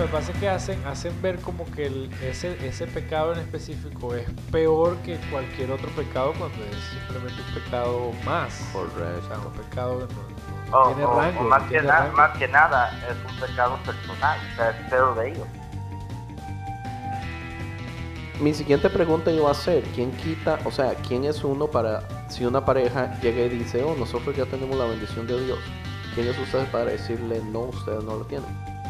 Lo que pasa es que hacen, hacen ver como que el- ese, ese pecado en específico es peor que cualquier otro pecado cuando es simplemente un pecado más. O sea, un pecado que no, no O, tiene rango. no más, que tiene na- rango. más que nada es un pecado personal, o sea, es peor de ellos. Mi siguiente pregunta iba a ser, ¿quién quita, o sea, quién es uno para, si una pareja llega y dice, oh, nosotros ya tenemos la bendición de Dios, ¿quién es usted para decirle, no, ustedes no lo tienen?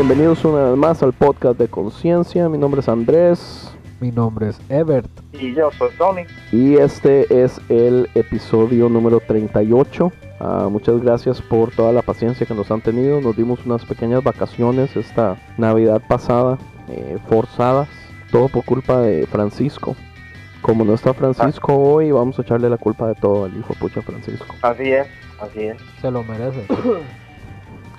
Bienvenidos una vez más al podcast de Conciencia, mi nombre es Andrés Mi nombre es Ebert. Y yo soy Tony. y este es el episodio número 38. Ah, muchas gracias por toda la paciencia que nos han tenido, nos dimos unas pequeñas vacaciones esta Navidad pasada, eh, forzadas, todo por culpa de Francisco. Como no está Francisco hoy, vamos a echarle la culpa de todo al hijo pucha Francisco. Así es, así es. Se lo merece.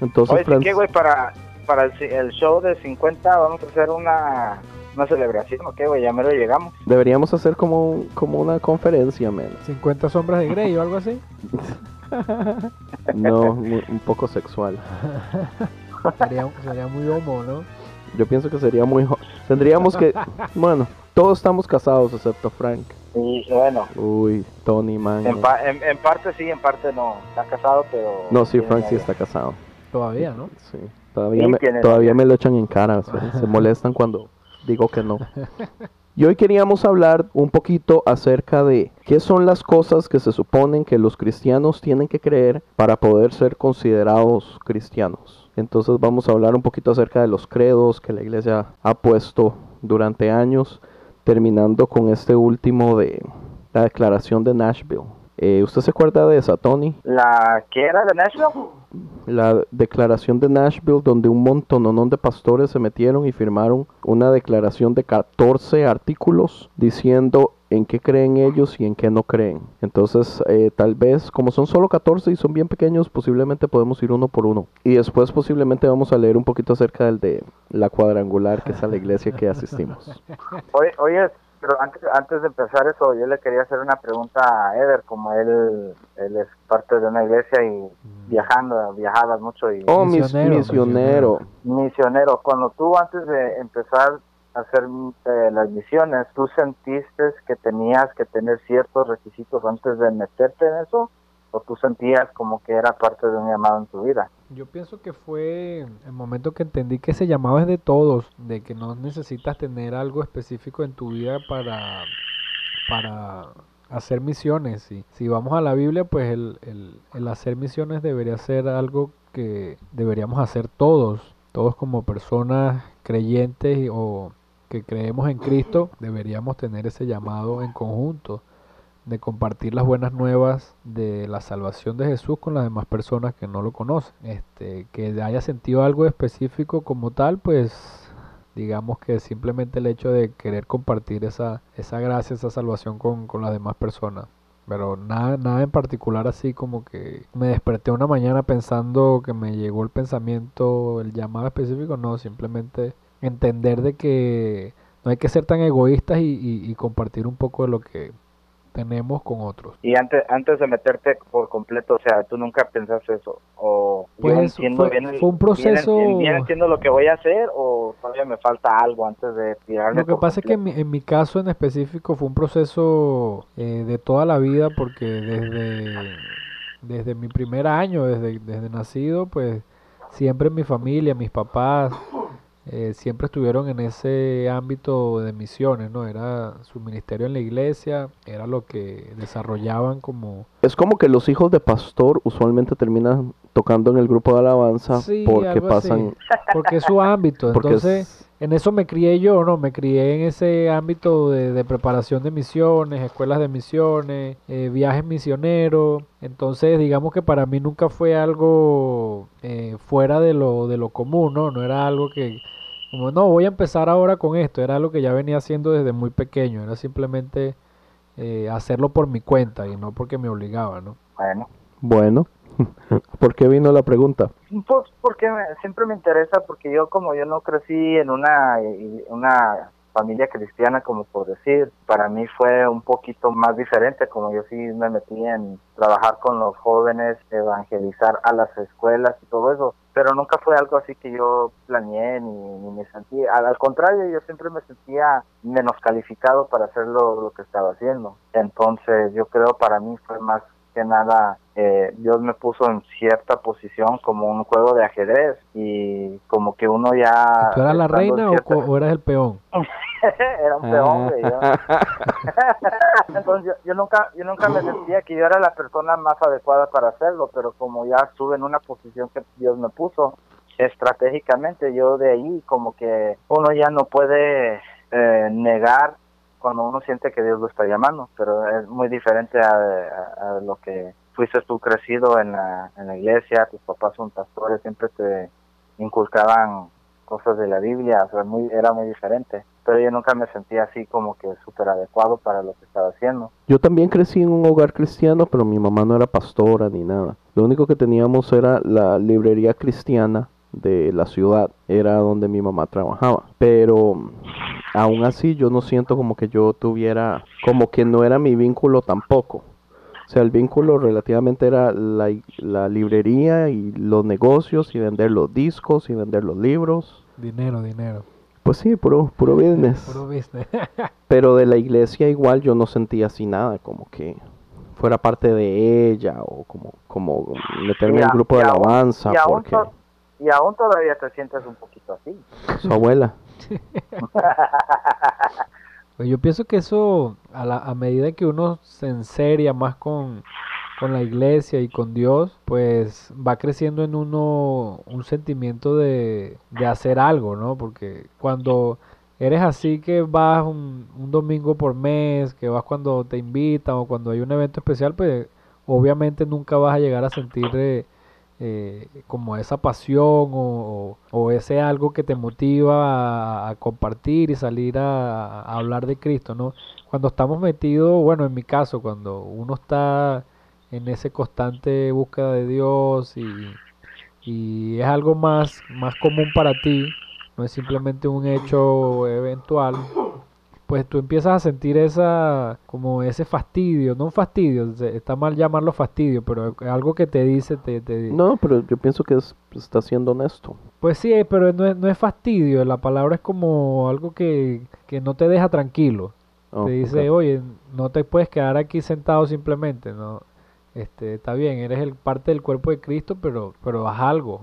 Entonces, Oye, ¿sí Fran- qué, güey? Para, para el, el show de 50 vamos a hacer una, una celebración, ¿o qué, güey? Ya me lo llegamos. deberíamos hacer como, como una conferencia, men. 50 sombras de Grey o algo así. No, mu- un poco sexual. Sería, sería muy homo, ¿no? Yo pienso que sería muy... Tendríamos que... Bueno, todos estamos casados excepto Frank. Y bueno, Uy, Tony, man. en, pa- en, en parte sí, en parte no. Está casado, pero... No, sí, Frank sí está casado. Todavía, ¿no? Sí. Todavía, Sí, me, todavía me lo echan en cara. Se, se molestan cuando digo que no. Y hoy queríamos hablar un poquito acerca de qué son las cosas que se suponen que los cristianos tienen que creer para poder ser considerados cristianos. Entonces vamos a hablar un poquito acerca de los credos que la iglesia ha puesto durante años, terminando con este último de la declaración de Nashville. Eh, ¿Usted se acuerda de esa, Tony? ¿La que era de Nashville? La declaración de Nashville donde un montón de pastores se metieron y firmaron una declaración de 14 artículos diciendo en qué creen ellos y en qué no creen. Entonces, eh, tal vez, como son solo 14 y son bien pequeños, posiblemente podemos ir uno por uno. Y después posiblemente vamos a leer un poquito acerca del de la cuadrangular, que es a la iglesia que asistimos. Oye, oye, pero antes, antes de empezar eso, yo le quería hacer una pregunta a Eder, como él, él es parte de una iglesia y viajando, viajabas mucho y Oh, mis- Misionero, misionero. misionero. Cuando tú antes de empezar a hacer eh, las misiones, ¿tú sentiste que tenías que tener ciertos requisitos antes de meterte en eso? ¿O tú sentías como que era parte de un llamado en tu vida? Yo pienso que fue el momento que entendí que ese llamado es de todos, de que no necesitas tener algo específico en tu vida para, para hacer misiones. Y si vamos a la Biblia, pues el, el, el hacer misiones debería ser algo que deberíamos hacer todos, todos como personas creyentes o que creemos en Cristo, deberíamos tener ese llamado en conjunto de compartir las buenas nuevas de la salvación de Jesús con las demás personas que no lo conocen. Este, que haya sentido algo específico como tal, pues digamos que simplemente el hecho de querer compartir esa, esa gracia, esa salvación con, con las demás personas. Pero nada, nada en particular así como que me desperté una mañana pensando que me llegó el pensamiento, el llamado específico, no, simplemente entender de que no hay que ser tan egoístas y, y- y compartir un poco de lo que tenemos con otros. Y antes antes de meterte por completo, o sea, tú nunca pensaste eso o yo Pues entiendo fue, bien el- fue un proceso... bien, bien entiendo lo que voy a hacer o todavía me falta algo antes de tirarme Lo que pasa es que en mi, en mi caso en específico fue un proceso eh, de toda la vida porque desde, desde mi primer año, desde, desde nacido, pues siempre mi familia, mis papás, eh, siempre estuvieron en ese ámbito de misiones, ¿no? Era su ministerio en la iglesia, era lo que desarrollaban como... Es como que los hijos de pastor usualmente terminan tocando en el grupo de alabanza Sí, porque pasan... porque es su ámbito, Porque entonces... es- En eso me crié yo, ¿no? Me crié en ese ámbito de, de preparación de misiones, escuelas de misiones, eh, viajes misioneros. Entonces, digamos que para mí nunca fue algo eh, fuera de lo, de lo común, ¿no? No era algo que, como, no, voy a empezar ahora con esto. Era algo que ya venía haciendo desde muy pequeño. Era simplemente eh, hacerlo por mi cuenta y no porque me obligaba, ¿no? Bueno, Bueno, ¿por qué vino la pregunta? pues porque siempre me interesa porque yo como yo no crecí en una una familia cristiana como por decir, para mí fue un poquito más diferente, como yo sí me metí en trabajar con los jóvenes, evangelizar a las escuelas y todo eso, pero nunca fue algo así que yo planeé ni, ni me sentía, al, al contrario, yo siempre me sentía menos calificado para hacer lo, lo que estaba haciendo. Entonces yo creo para mí fue más que nada eh, Dios me puso en cierta posición como un juego de ajedrez y como que uno ya ¿Tú eras la reina o, cierta- co- o eras el peón? era un peón güey, yo. entonces yo, yo nunca yo nunca me sentía que yo era la persona más adecuada para hacerlo pero como ya estuve en una posición que Dios me puso estratégicamente yo de ahí como que uno ya no puede eh, negar cuando uno siente que Dios lo está llamando, pero es muy diferente a, lo que fuiste tú crecido en la, iglesia, tus papás son pastores, siempre te inculcaban cosas de la Biblia, era muy diferente, pero yo nunca me sentía así como que súper adecuado para lo que estaba haciendo. Yo también crecí en un hogar cristiano, pero mi mamá no era pastora ni nada. Lo único que teníamos era la librería cristiana de la ciudad, era donde mi mamá trabajaba. Pero aún así yo no siento como que yo tuviera, como que no era mi vínculo tampoco. O sea, el vínculo relativamente era la, la librería y los negocios y vender los discos y vender los libros. Dinero, dinero. Pues sí, puro, puro business. Puro business. Pero de la iglesia igual yo no sentía así nada, como que fuera parte de ella o como, como meterme en el grupo de alabanza y aún porque y aún todavía te sientes un poquito así. su abuela. Pues yo pienso que eso, a, la, a medida que uno se enseria más con, con la iglesia y con Dios, pues va creciendo en uno un sentimiento de, de hacer algo, ¿no? Porque cuando eres así que vas un, un domingo por mes, que vas cuando te invitan o cuando hay un evento especial, pues obviamente nunca vas a llegar a sentir eh, eh, como esa pasión o, o- ese algo que te motiva a, compartir y salir a, a hablar de Cristo, ¿no? Cuando estamos metidos, bueno, en mi caso, cuando uno está en ese constante búsqueda de Dios y, y es algo más, más común para ti, no es simplemente un hecho eventual, pues tú empiezas a sentir esa, como ese fastidio, no un fastidio, está mal llamarlo fastidio, pero es algo que te dice, te, te- No, pero yo pienso que es- está siendo honesto. pues sí, pero no es, no es fastidio, la palabra es como algo que, que no te deja tranquilo. Oh, te dice, oye, no te puedes quedar aquí sentado simplemente, no. Este, está bien, eres el parte del cuerpo de Cristo, pero, pero haz algo,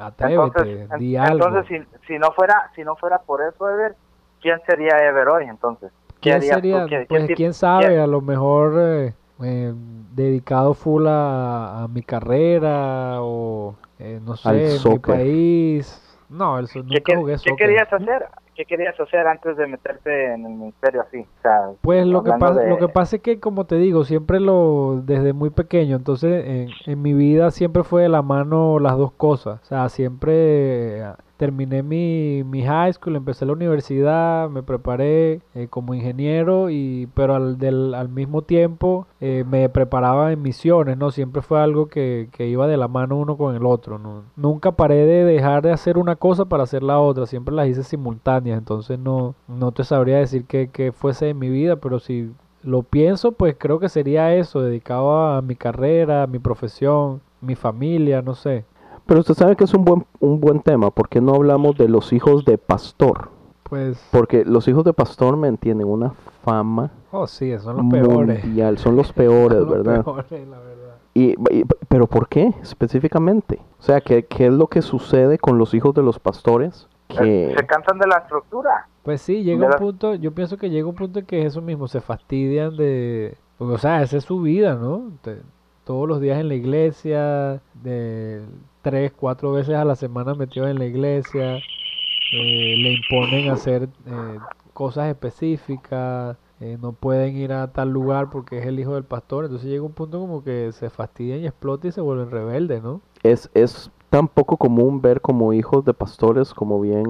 atrévete, Entonces, en- di algo. entonces si, si no fuera si no fuera por eso, Ever, ¿quién sería Ever hoy entonces? ¿Qué ¿Quién sería? ¿Qué- qué Pues quién sabe, a lo mejor eh, eh, dedicado full a, a mi carrera o eh, no sé, Al en mi país. No, el so- ¿Qué, nunca qué- jugué qué soccer. querías hacer? ¿Qué querías hacer antes de meterte en el ministerio así? O sea, Pues lo que pasa, de- lo que pasa es que como te digo, siempre lo desde muy pequeño, entonces en, en mi vida siempre fue de la mano las dos cosas, o sea, siempre terminé mi, mi high school, empecé la universidad, me preparé eh, como ingeniero y pero al del, al mismo tiempo eh, me preparaba en misiones, ¿no? Siempre fue algo que, que iba de la mano uno con el otro, ¿no? Nunca paré de dejar de hacer una cosa para hacer la otra, siempre las hice simultáneas, entonces no, no te sabría decir que, fuese en mi vida, pero si lo pienso, pues creo que sería eso, dedicado a mi carrera, a mi profesión, mi familia, no sé. Pero usted sabe que es un buen, un buen tema, porque no hablamos de los hijos de pastor? Pues, Porque los hijos de pastor me entienden una fama oh sí, son los peores. mundial, son los peores, Son los ¿verdad? peores, la verdad. Y, y- pero ¿por qué específicamente? O sea, ¿qué, ¿qué es lo que sucede con los hijos de los pastores? Que Se cansan de la estructura. Pues sí, llega un punto, yo pienso que llega un punto en que es eso mismo, se fastidian de, porque, o sea, esa es su vida, ¿no? Te- todos los días en la iglesia, de tres, cuatro veces a la semana metidos en la iglesia, eh, le imponen hacer eh, cosas específicas, eh, no pueden ir a tal lugar porque es el hijo del pastor, entonces llega un punto como que se fastidian y explotan y se vuelven rebeldes, ¿no? es, es tan poco común ver como hijos de pastores como bien,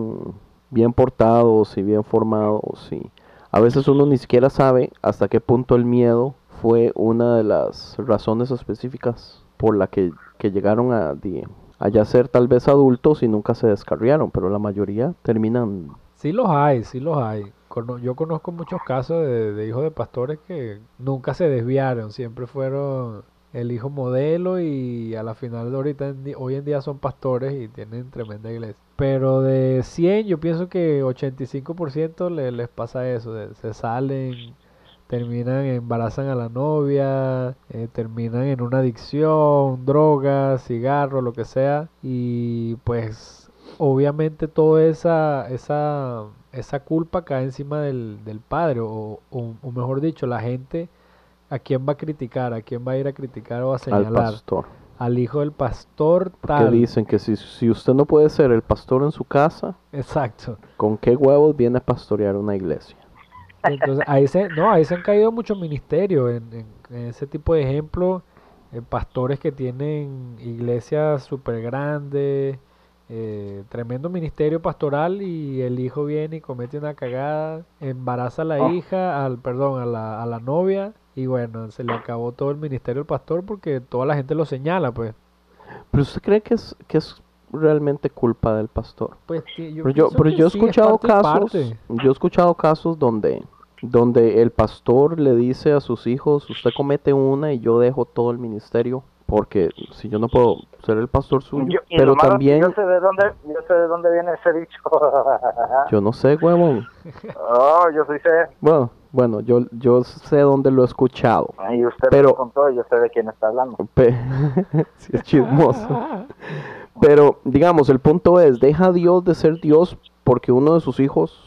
bien portados y bien formados y a veces uno ni siquiera sabe hasta qué punto el miedo fue una de las razones específicas por la que, que llegaron a, di- a ya ser tal vez adultos y nunca se descarriaron, pero la mayoría terminan Sí los hay, sí los hay. Yo conozco muchos casos de, hijos de pastores que nunca se desviaron, siempre fueron el hijo modelo y a la final de ahorita hoy en día son pastores y tienen tremenda iglesia. Pero de 100 yo pienso que 85% le- les pasa eso, se salen, terminan, embarazan a la novia, eh, terminan en una adicción, drogas, cigarros, lo que sea y pues obviamente toda esa, esa, esa culpa cae encima del, del padre, o, o- o mejor dicho, la gente a quién va a criticar, a quién va a ir a criticar o a al señalar. pastor. Al hijo del pastor tal. dicen que si, si usted no puede ser el pastor en su casa, Exacto. ¿con qué huevos viene a pastorear una iglesia? Entonces, ahí se, no, ahí se han caído muchos ministerios en, en- en ese tipo de ejemplo, eh, pastores que tienen iglesias súper grandes, eh, tremendo ministerio pastoral y el hijo viene y comete una cagada, embaraza a la Oh. hija, al perdón, a la, a la novia y bueno, se le acabó todo el ministerio al pastor porque toda la gente lo señala, pues. Pero usted cree que es, que es realmente culpa del pastor? Pues yo Pero yo, pero yo he sí, escuchado casos, yo he escuchado casos donde, donde el pastor le dice a sus hijos, usted comete una y yo dejo todo el ministerio, porque si yo no puedo ser el pastor suyo, Yo- y pero también, yo sé de dónde yo sé de dónde viene ese dicho. Yo no sé, huevón, oh yo sí sé. Bueno, bueno, yo, yo sé dónde lo he escuchado, y usted Pero- lo contó y yo sé de quién está hablando. Sí, es chismoso. Pero, digamos, el punto es, deja a Dios de ser Dios porque uno de sus hijos,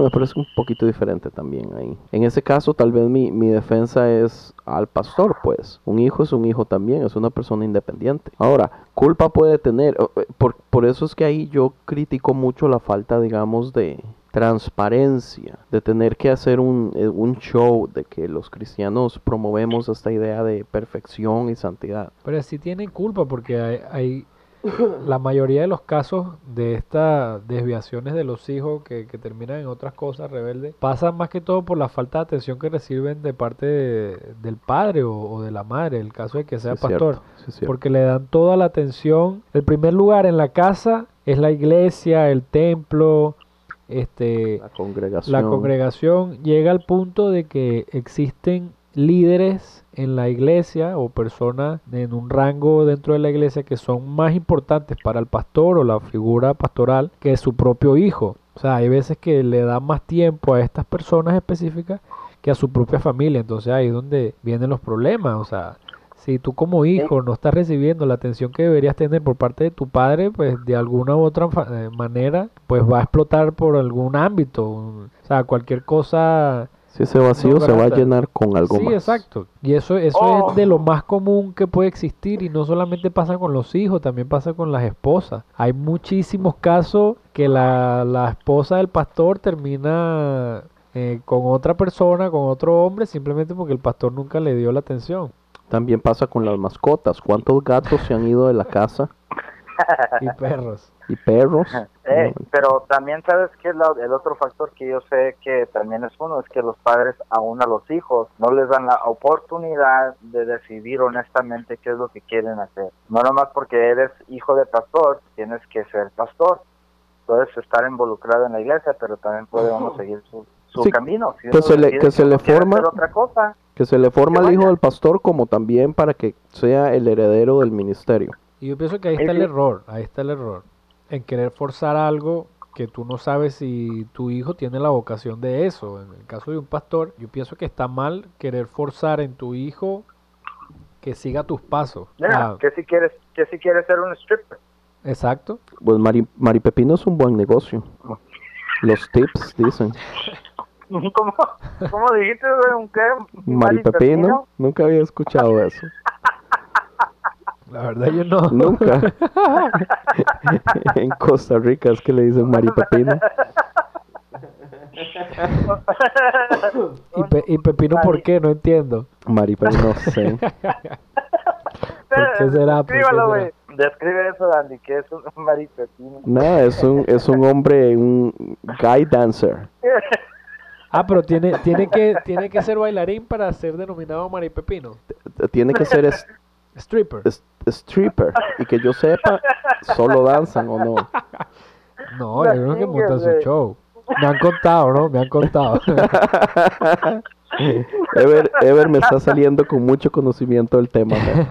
bueno, es un poquito diferente también ahí. En ese caso, tal vez mi, mi defensa es al pastor, pues. Un hijo es un hijo también, es una persona independiente. Ahora, culpa puede tener, eh, por, por eso es que ahí yo critico mucho la falta, digamos, de transparencia, de tener que hacer un, eh, un show, de que los cristianos promovemos esta idea de perfección y santidad. Pero sí tienen culpa porque hay, hay- la mayoría de los casos de estas desviaciones de los hijos que, que terminan en otras cosas rebeldes pasan más que todo por la falta de atención que reciben de parte de- del padre o, o de la madre, el caso de que sea Sí, pastor, cierto, sí, porque le dan toda la atención. El primer lugar en la casa es la iglesia, el templo, este, la congregación. la congregación llega al punto de que existen líderes en la iglesia o personas en un rango dentro de la iglesia que son más importantes para el pastor o la figura pastoral que su propio hijo. O sea, hay veces que le da más tiempo a estas personas específicas que a su propia familia. Entonces ahí es donde vienen los problemas. O sea, si tú como hijo no estás recibiendo la atención que deberías tener por parte de tu padre, pues de alguna u otra eh, manera, pues va a explotar por algún ámbito. O sea, cualquier cosa Si ese vacío No se va a llenar con algo sí, más. exacto. Y eso, eso Oh. es de lo más común que puede existir y no solamente pasa con los hijos, también pasa con las esposas. Hay muchísimos casos que la, la esposa del pastor termina eh, con otra persona, con otro hombre, simplemente porque el pastor nunca le dio la atención. También pasa con las mascotas. ¿Cuántos gatos se han ido de la casa? Y perros. Y perros. Eh, No, pero también sabes que el otro factor que yo sé que también es uno es que los padres aún a los hijos no les dan la oportunidad de decidir honestamente qué es lo que quieren hacer. No nomás porque eres hijo de pastor, tienes que ser pastor. Puedes estar involucrado en la iglesia, pero también puede uno seguir su, su Sí, camino. Si que se le- que se le forma- otra cosa. Que se le forma al hijo del pastor como también para que sea el heredero del ministerio. Y yo pienso que ahí está el error, ahí está el error. En querer forzar algo que tú no sabes si tu hijo tiene la vocación de eso. En el caso de un pastor, yo pienso que está mal querer forzar en tu hijo que siga tus pasos. Mira, Ah, que si quieres, que si quieres ser un stripper. exacto. Pues Mari, Mari Pepino es un buen negocio. Los tips dicen. ¿Cómo, cómo dijiste, güey? ¿Un qué? ¿Un Mari Pepino? Pepino, nunca había escuchado eso. La verdad yo no. Nunca. en Costa Rica es que le dicen Mari Pepino. ¿Y, pe- y Pepino por qué? No entiendo. Mari Pepino, no sé. ¿Por qué será? ¿Por qué será? Describe eso, Andy, que es un Mari Pepino. Nada, es un, es un hombre, un guy dancer. Ah, pero tiene, tiene, que, tiene que ser bailarín para ser denominado Maripepino. Tiene que ser es- Stripper. es- stripper. Y que yo sepa, solo danzan o no. No, hay unos que montan su güey. show. Me han contado, ¿no? Me han contado. Ever, Ever me está saliendo con mucho conocimiento del tema. man.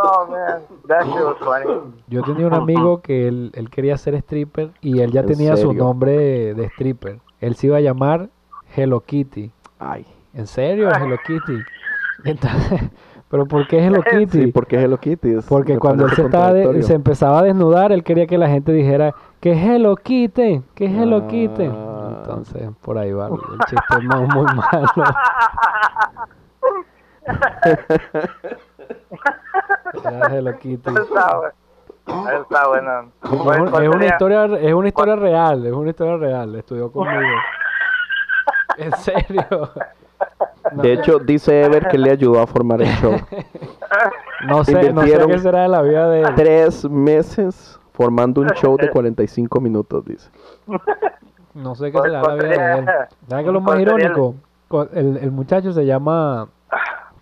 Oh, man. That shit was funny. Yo tenía un amigo que él, él quería ser stripper y él ya ¿En tenía su nombre de stripper. Él se iba a llamar Hello Kitty. Ay, ¿En serio? Hello Kitty. Entonces, ¿pero por qué Hello Kitty? sí, porque es Hello Kitty. es- Porque cuando él se, estaba de- se empezaba a desnudar, él quería que la gente dijera que Hello Kitty, que Hello Kitty. Ah. Entonces, por ahí va. El chiste es muy, muy malo. Era Hello Kitty. Está, bueno. Es, ¿Cuál- un- cuál es una historia, es una historia real, es una historia real. Estudió conmigo. ¿En serio? No, De hecho, dice Ever que le ayudó a formar el show. no sé, no sé qué será de la vida de él. Tres meses formando un show de 45 minutos, dice. No sé qué ¿Cuál- será de la vida de él. ¿Sabes qué es lo más irónico? Co- El, el muchacho se llama.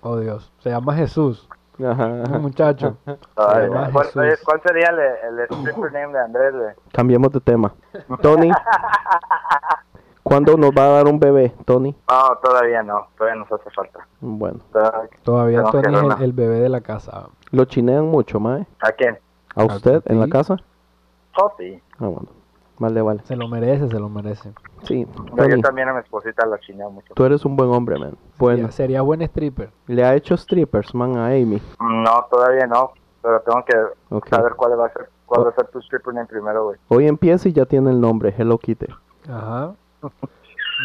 Oh Dios, se llama Jesús. Ajá, muchacho. Ay, ¿cuál, Jesús. oye, ¿Cuál sería el, el stripper name de Andrés? Cambiemos de tema. Tony, ¿cuándo nos va a dar un bebé, Tony? No, todavía no. Todavía nos hace falta. Bueno, Todavía- Tony es el, bebé de la casa. lo chinean mucho, mae. ¿A quién? ¿A usted en la casa? Oh, sí. Ah, bueno. Vale, vale. Se lo merece, se lo merece. Sí, Yo, yo Tony, también a mi esposita la chineo mucho. tú eres un buen hombre, man. Bueno, Sería, sería buen stripper. le ha hecho strippers, man, a Amy. No, todavía no. Pero tengo que saber cuál va a ser cuál Oh. va a ser tu stripper name primero, güey. Hoy empieza y ya tiene el nombre, Hello Kitty. Ajá.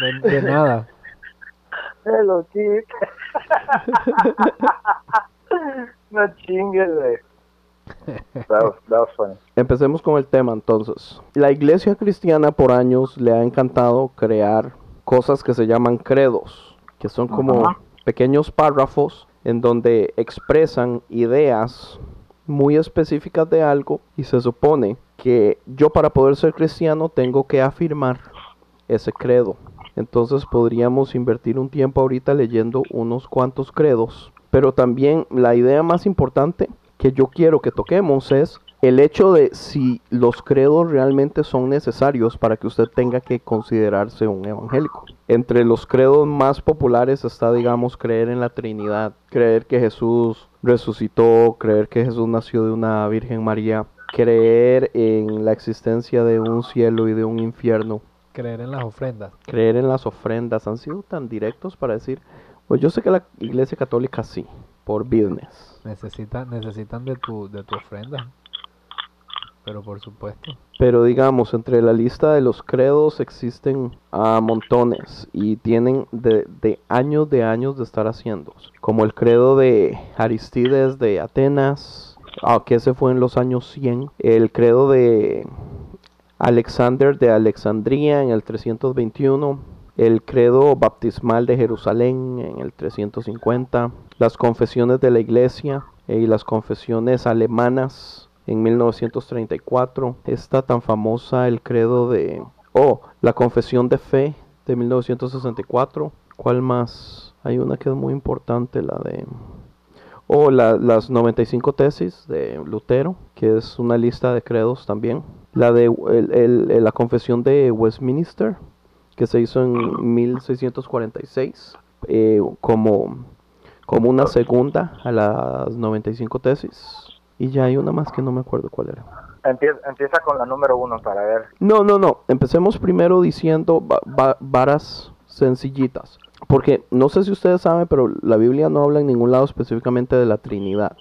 De, de nada. Hello, Kid. no chingues, güey. That was, that was funny. Empecemos con el tema entonces. La iglesia cristiana por años le ha encantado crear cosas que se llaman credos, que son como pequeños párrafos en donde expresan ideas muy específicas de algo y se supone que yo para poder ser cristiano tengo que afirmar ese credo. Entonces podríamos invertir un tiempo ahorita leyendo unos cuantos credos. Pero también la idea más importante que yo quiero que toquemos es el hecho de si los credos realmente son necesarios para que usted tenga que considerarse un evangélico. Entre los credos más populares está, digamos, creer en la Trinidad, creer que Jesús resucitó, creer que Jesús nació de una Virgen María, creer en la existencia de un cielo y de un infierno, Creer en las ofrendas. creer en las ofrendas. Han sido tan directos para decir, pues yo sé que la Iglesia Católica sí, por business. Necesitan, necesitan de tu, de tu ofrenda. Pero por supuesto. Pero digamos, entre la lista de los credos existen a montones y tienen de, de años de años de estar haciendo. Como el credo de Aristides de Atenas, ah, que ese fue en los años 100. El credo de Alexander de Alexandría en el 321. El credo baptismal de Jerusalén en el 350. Las confesiones de la iglesia eh, y las confesiones alemanas en 1934. Está tan famosa el credo de... Oh, la confesión de fe de 1964. ¿Cuál más? Hay una que es muy importante, la de... O la- las 95 tesis de Lutero, que es una lista de credos también. La de el- el- la confesión de Westminster, que se hizo en 1646 eh, como, como una segunda a las 95 tesis. Y ya hay una más que no me acuerdo cuál era. Empieza, empieza con la número uno para ver. No, no, no. Empecemos primero diciendo va- va- varas sencillitas. Porque no sé si ustedes saben, pero la Biblia no habla en ningún lado específicamente de la Trinidad.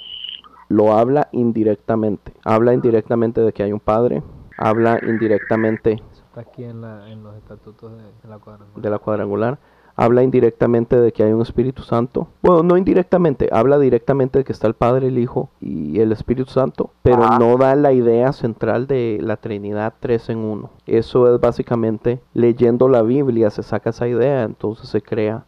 Lo habla indirectamente. Habla indirectamente de que hay un Padre. Habla indirectamente Eso está aquí en, la, en los estatutos de, de la cuadrangular. de la cuadrangular. Habla indirectamente de que hay un Espíritu Santo. Bueno, no indirectamente, habla directamente de que está el Padre, el Hijo y el Espíritu Santo, pero Ajá. no da la idea central de la Trinidad tres en uno. Eso es básicamente leyendo la Biblia se saca esa idea, entonces se crea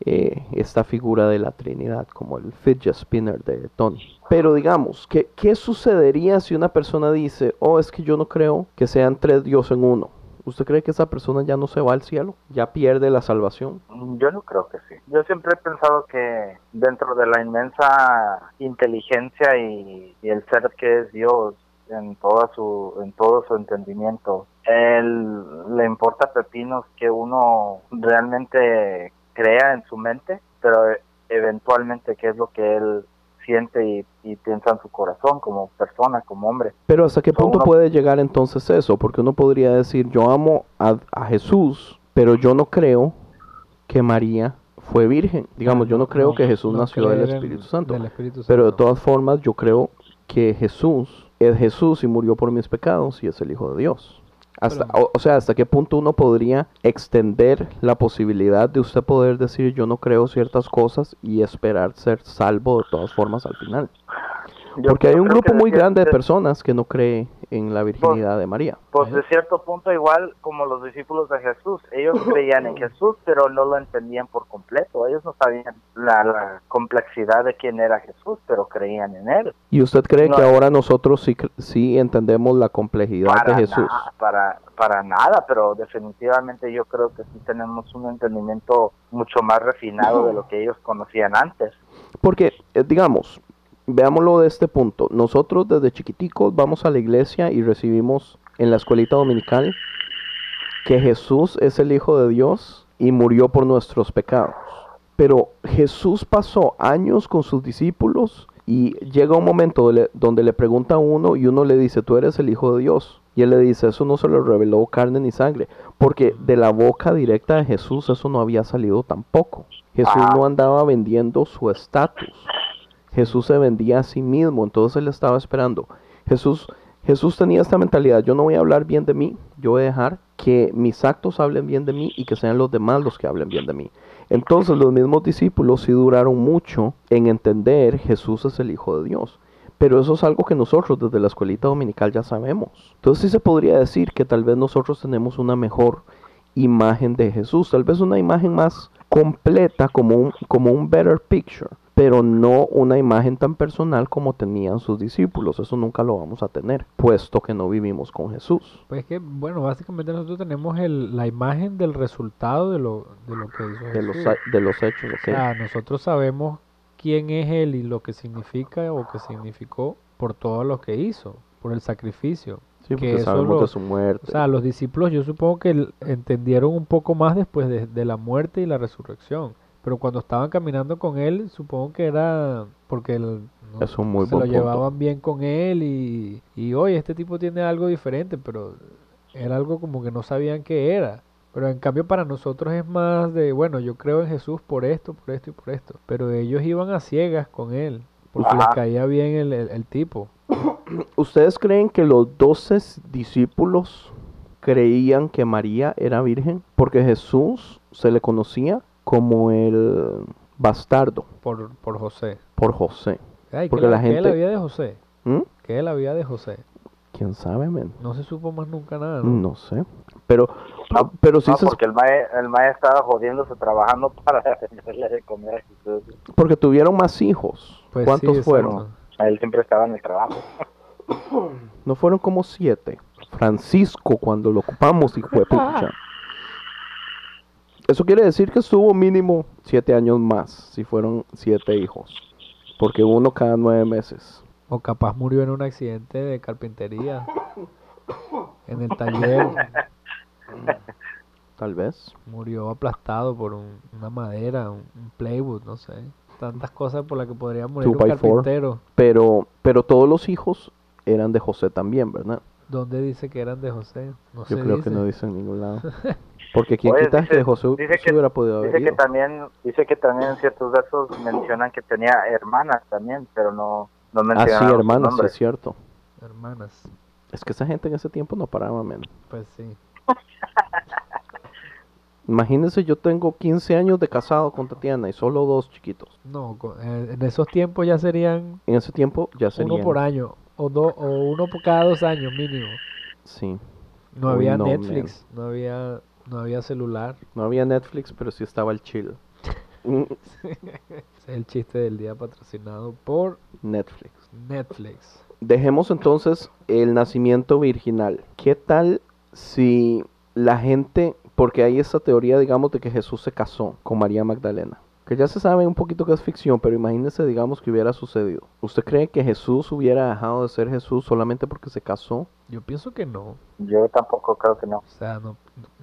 eh, esta figura de la Trinidad como el fidget spinner de Tony. Pero digamos, ¿qué, ¿qué sucedería si una persona dice, oh, es que yo no creo que sean tres Dios en uno? ¿Usted cree que esa persona ya no se va al cielo? ¿Ya pierde la salvación? Yo no creo que sí. Yo siempre he pensado que dentro de la inmensa inteligencia y, el ser que es Dios en toda su en todo su entendimiento, él le importa pepinos que uno realmente crea en su mente, pero e- eventualmente qué es lo que él siente y, y piensa en su corazón como persona, como hombre. Pero ¿hasta qué punto Uno- puede llegar entonces eso? Porque uno podría decir, yo amo a, a Jesús, pero yo no creo que María fue virgen. Digamos, yo no creo que Jesús no nació del Espíritu Santo. del Espíritu Pero de Santo. todas formas, yo creo que Jesús es Jesús y murió por mis pecados y es el Hijo de Dios. Hasta, o, o sea, ¿hasta qué punto uno podría extender la posibilidad de usted poder decir yo no creo ciertas cosas y esperar ser salvo de todas formas al final? Yo- Porque hay un grupo muy grande de de- personas que no cree en la virginidad de María. Pues de cierto punto igual como los discípulos de Jesús, ellos creían en Jesús, pero no lo entendían por completo. Ellos no sabían la, la complejidad de quién era Jesús, pero creían en él. ¿Y usted cree No. que ahora nosotros sí, sí entendemos la complejidad de Jesús? na- para, para nada, pero definitivamente yo creo que sí tenemos un entendimiento mucho más refinado de lo que ellos conocían antes. Porque, eh, digamos, veámoslo de este punto. Nosotros desde chiquiticos vamos a la iglesia y recibimos en la escuelita dominical que Jesús es el Hijo de Dios y murió por nuestros pecados. Pero Jesús pasó años con sus discípulos y llega un momento donde, le pregunta a uno y uno le dice, tú eres el Hijo de Dios. Y él le dice, eso no se lo reveló carne ni sangre, porque de la boca directa de Jesús eso no había salido tampoco. Jesús Ah. no andaba vendiendo su estatus. Jesús se vendía a sí mismo, entonces él estaba esperando. Jesús, Jesús tenía esta mentalidad, yo no voy a hablar bien de mí, yo voy a dejar que mis actos hablen bien de mí y que sean los demás los que hablen bien de mí. Entonces los mismos discípulos sí duraron mucho en entender Jesús es el Hijo de Dios. Pero eso es algo que nosotros desde la escuelita dominical ya sabemos. Entonces sí se podría decir que tal vez nosotros tenemos una mejor imagen de Jesús, tal vez una imagen más completa como un, como un better picture, pero no una imagen tan personal como tenían sus discípulos. Eso nunca lo vamos a tener, puesto que no vivimos con Jesús. Pues es que, bueno, básicamente nosotros tenemos el, la imagen del resultado de lo, de lo que hizo De los, Jesús. de los hechos, O sea, nosotros sabemos quién es Él y lo que significa o que significó por todo lo que hizo, por el sacrificio. Sí, que eso sabemos lo- de su muerte. O sea, los discípulos yo supongo que entendieron un poco más después de, de la muerte y la resurrección. Pero cuando estaban caminando con Él, supongo que era porque el- no- Es un muy se lo punto. llevaban bien con Él y, y oye, este tipo tiene algo diferente, pero era algo como que no sabían qué era. Pero en cambio para nosotros es más de, bueno, yo creo en Jesús por esto, por esto y por esto. Pero ellos iban a ciegas con Él, porque les caía bien el, el- el tipo. ¿Ustedes creen que los doce discípulos creían que María era virgen? Porque Jesús se le conocía como el bastardo Por, por José. por José. Ay, ¿qué Porque la- la qué es la gente- vida de José? ¿Mm? ¿Qué es la vida de José? ¿Quién sabe, men? No se supo más nunca nada, ¿no? No sé. Pero, No, pero sí No, se- porque el mae, el mae estaba jodiéndose trabajando para hacerle de comer porque tuvieron más hijos. Pues ¿Cuántos sí, fueron? Él siempre estaba en el trabajo. No fueron como siete. Francisco, cuando lo ocupamos, hijo de pucha. Eso quiere decir que estuvo mínimo siete años más, si fueron siete hijos. Porque uno cada nueve meses. O capaz murió en un accidente de carpintería. En el taller. tal vez. Murió aplastado por un- una madera, un, un no sé. Tantas cosas por las que podría morir Two un four. carpintero. Pero, pero todos los hijos eran de José también, ¿verdad? ¿Dónde dice que eran de José? No Yo creo dice. que no dice en ningún lado. Porque quien Oye, quita dice- que José dice que- hubiera podido haber Dice que también, dice que también en ciertos versos mencionan que tenía hermanas también, pero no, no Ah, mencionan sí, sus hermanos, sí es cierto. Hermanas. Es que esa gente en ese tiempo no paraba, men. Pues sí. Imagínense, yo tengo 15 años de casado con Tatiana y solo dos chiquitos. No, eh, en esos tiempos ya serían En ese tiempo ya serían... uno por año. O, dos o uno por cada dos años mínimo. Sí. No Uy, había no, Netflix, no había, no había celular. No había Netflix, pero sí estaba el chill. Mm, Ese es el chiste del día patrocinado por Netflix. Netflix. Dejemos entonces el nacimiento virginal. ¿Qué tal si la gente, porque hay esa teoría, digamos, de que Jesús se casó con María Magdalena? Que ya se sabe un poquito que es ficción, pero imagínese, digamos, que hubiera sucedido. ¿Usted cree que Jesús hubiera dejado de ser Jesús solamente porque se casó? Yo pienso que no. Yo tampoco creo que no. O sea, no,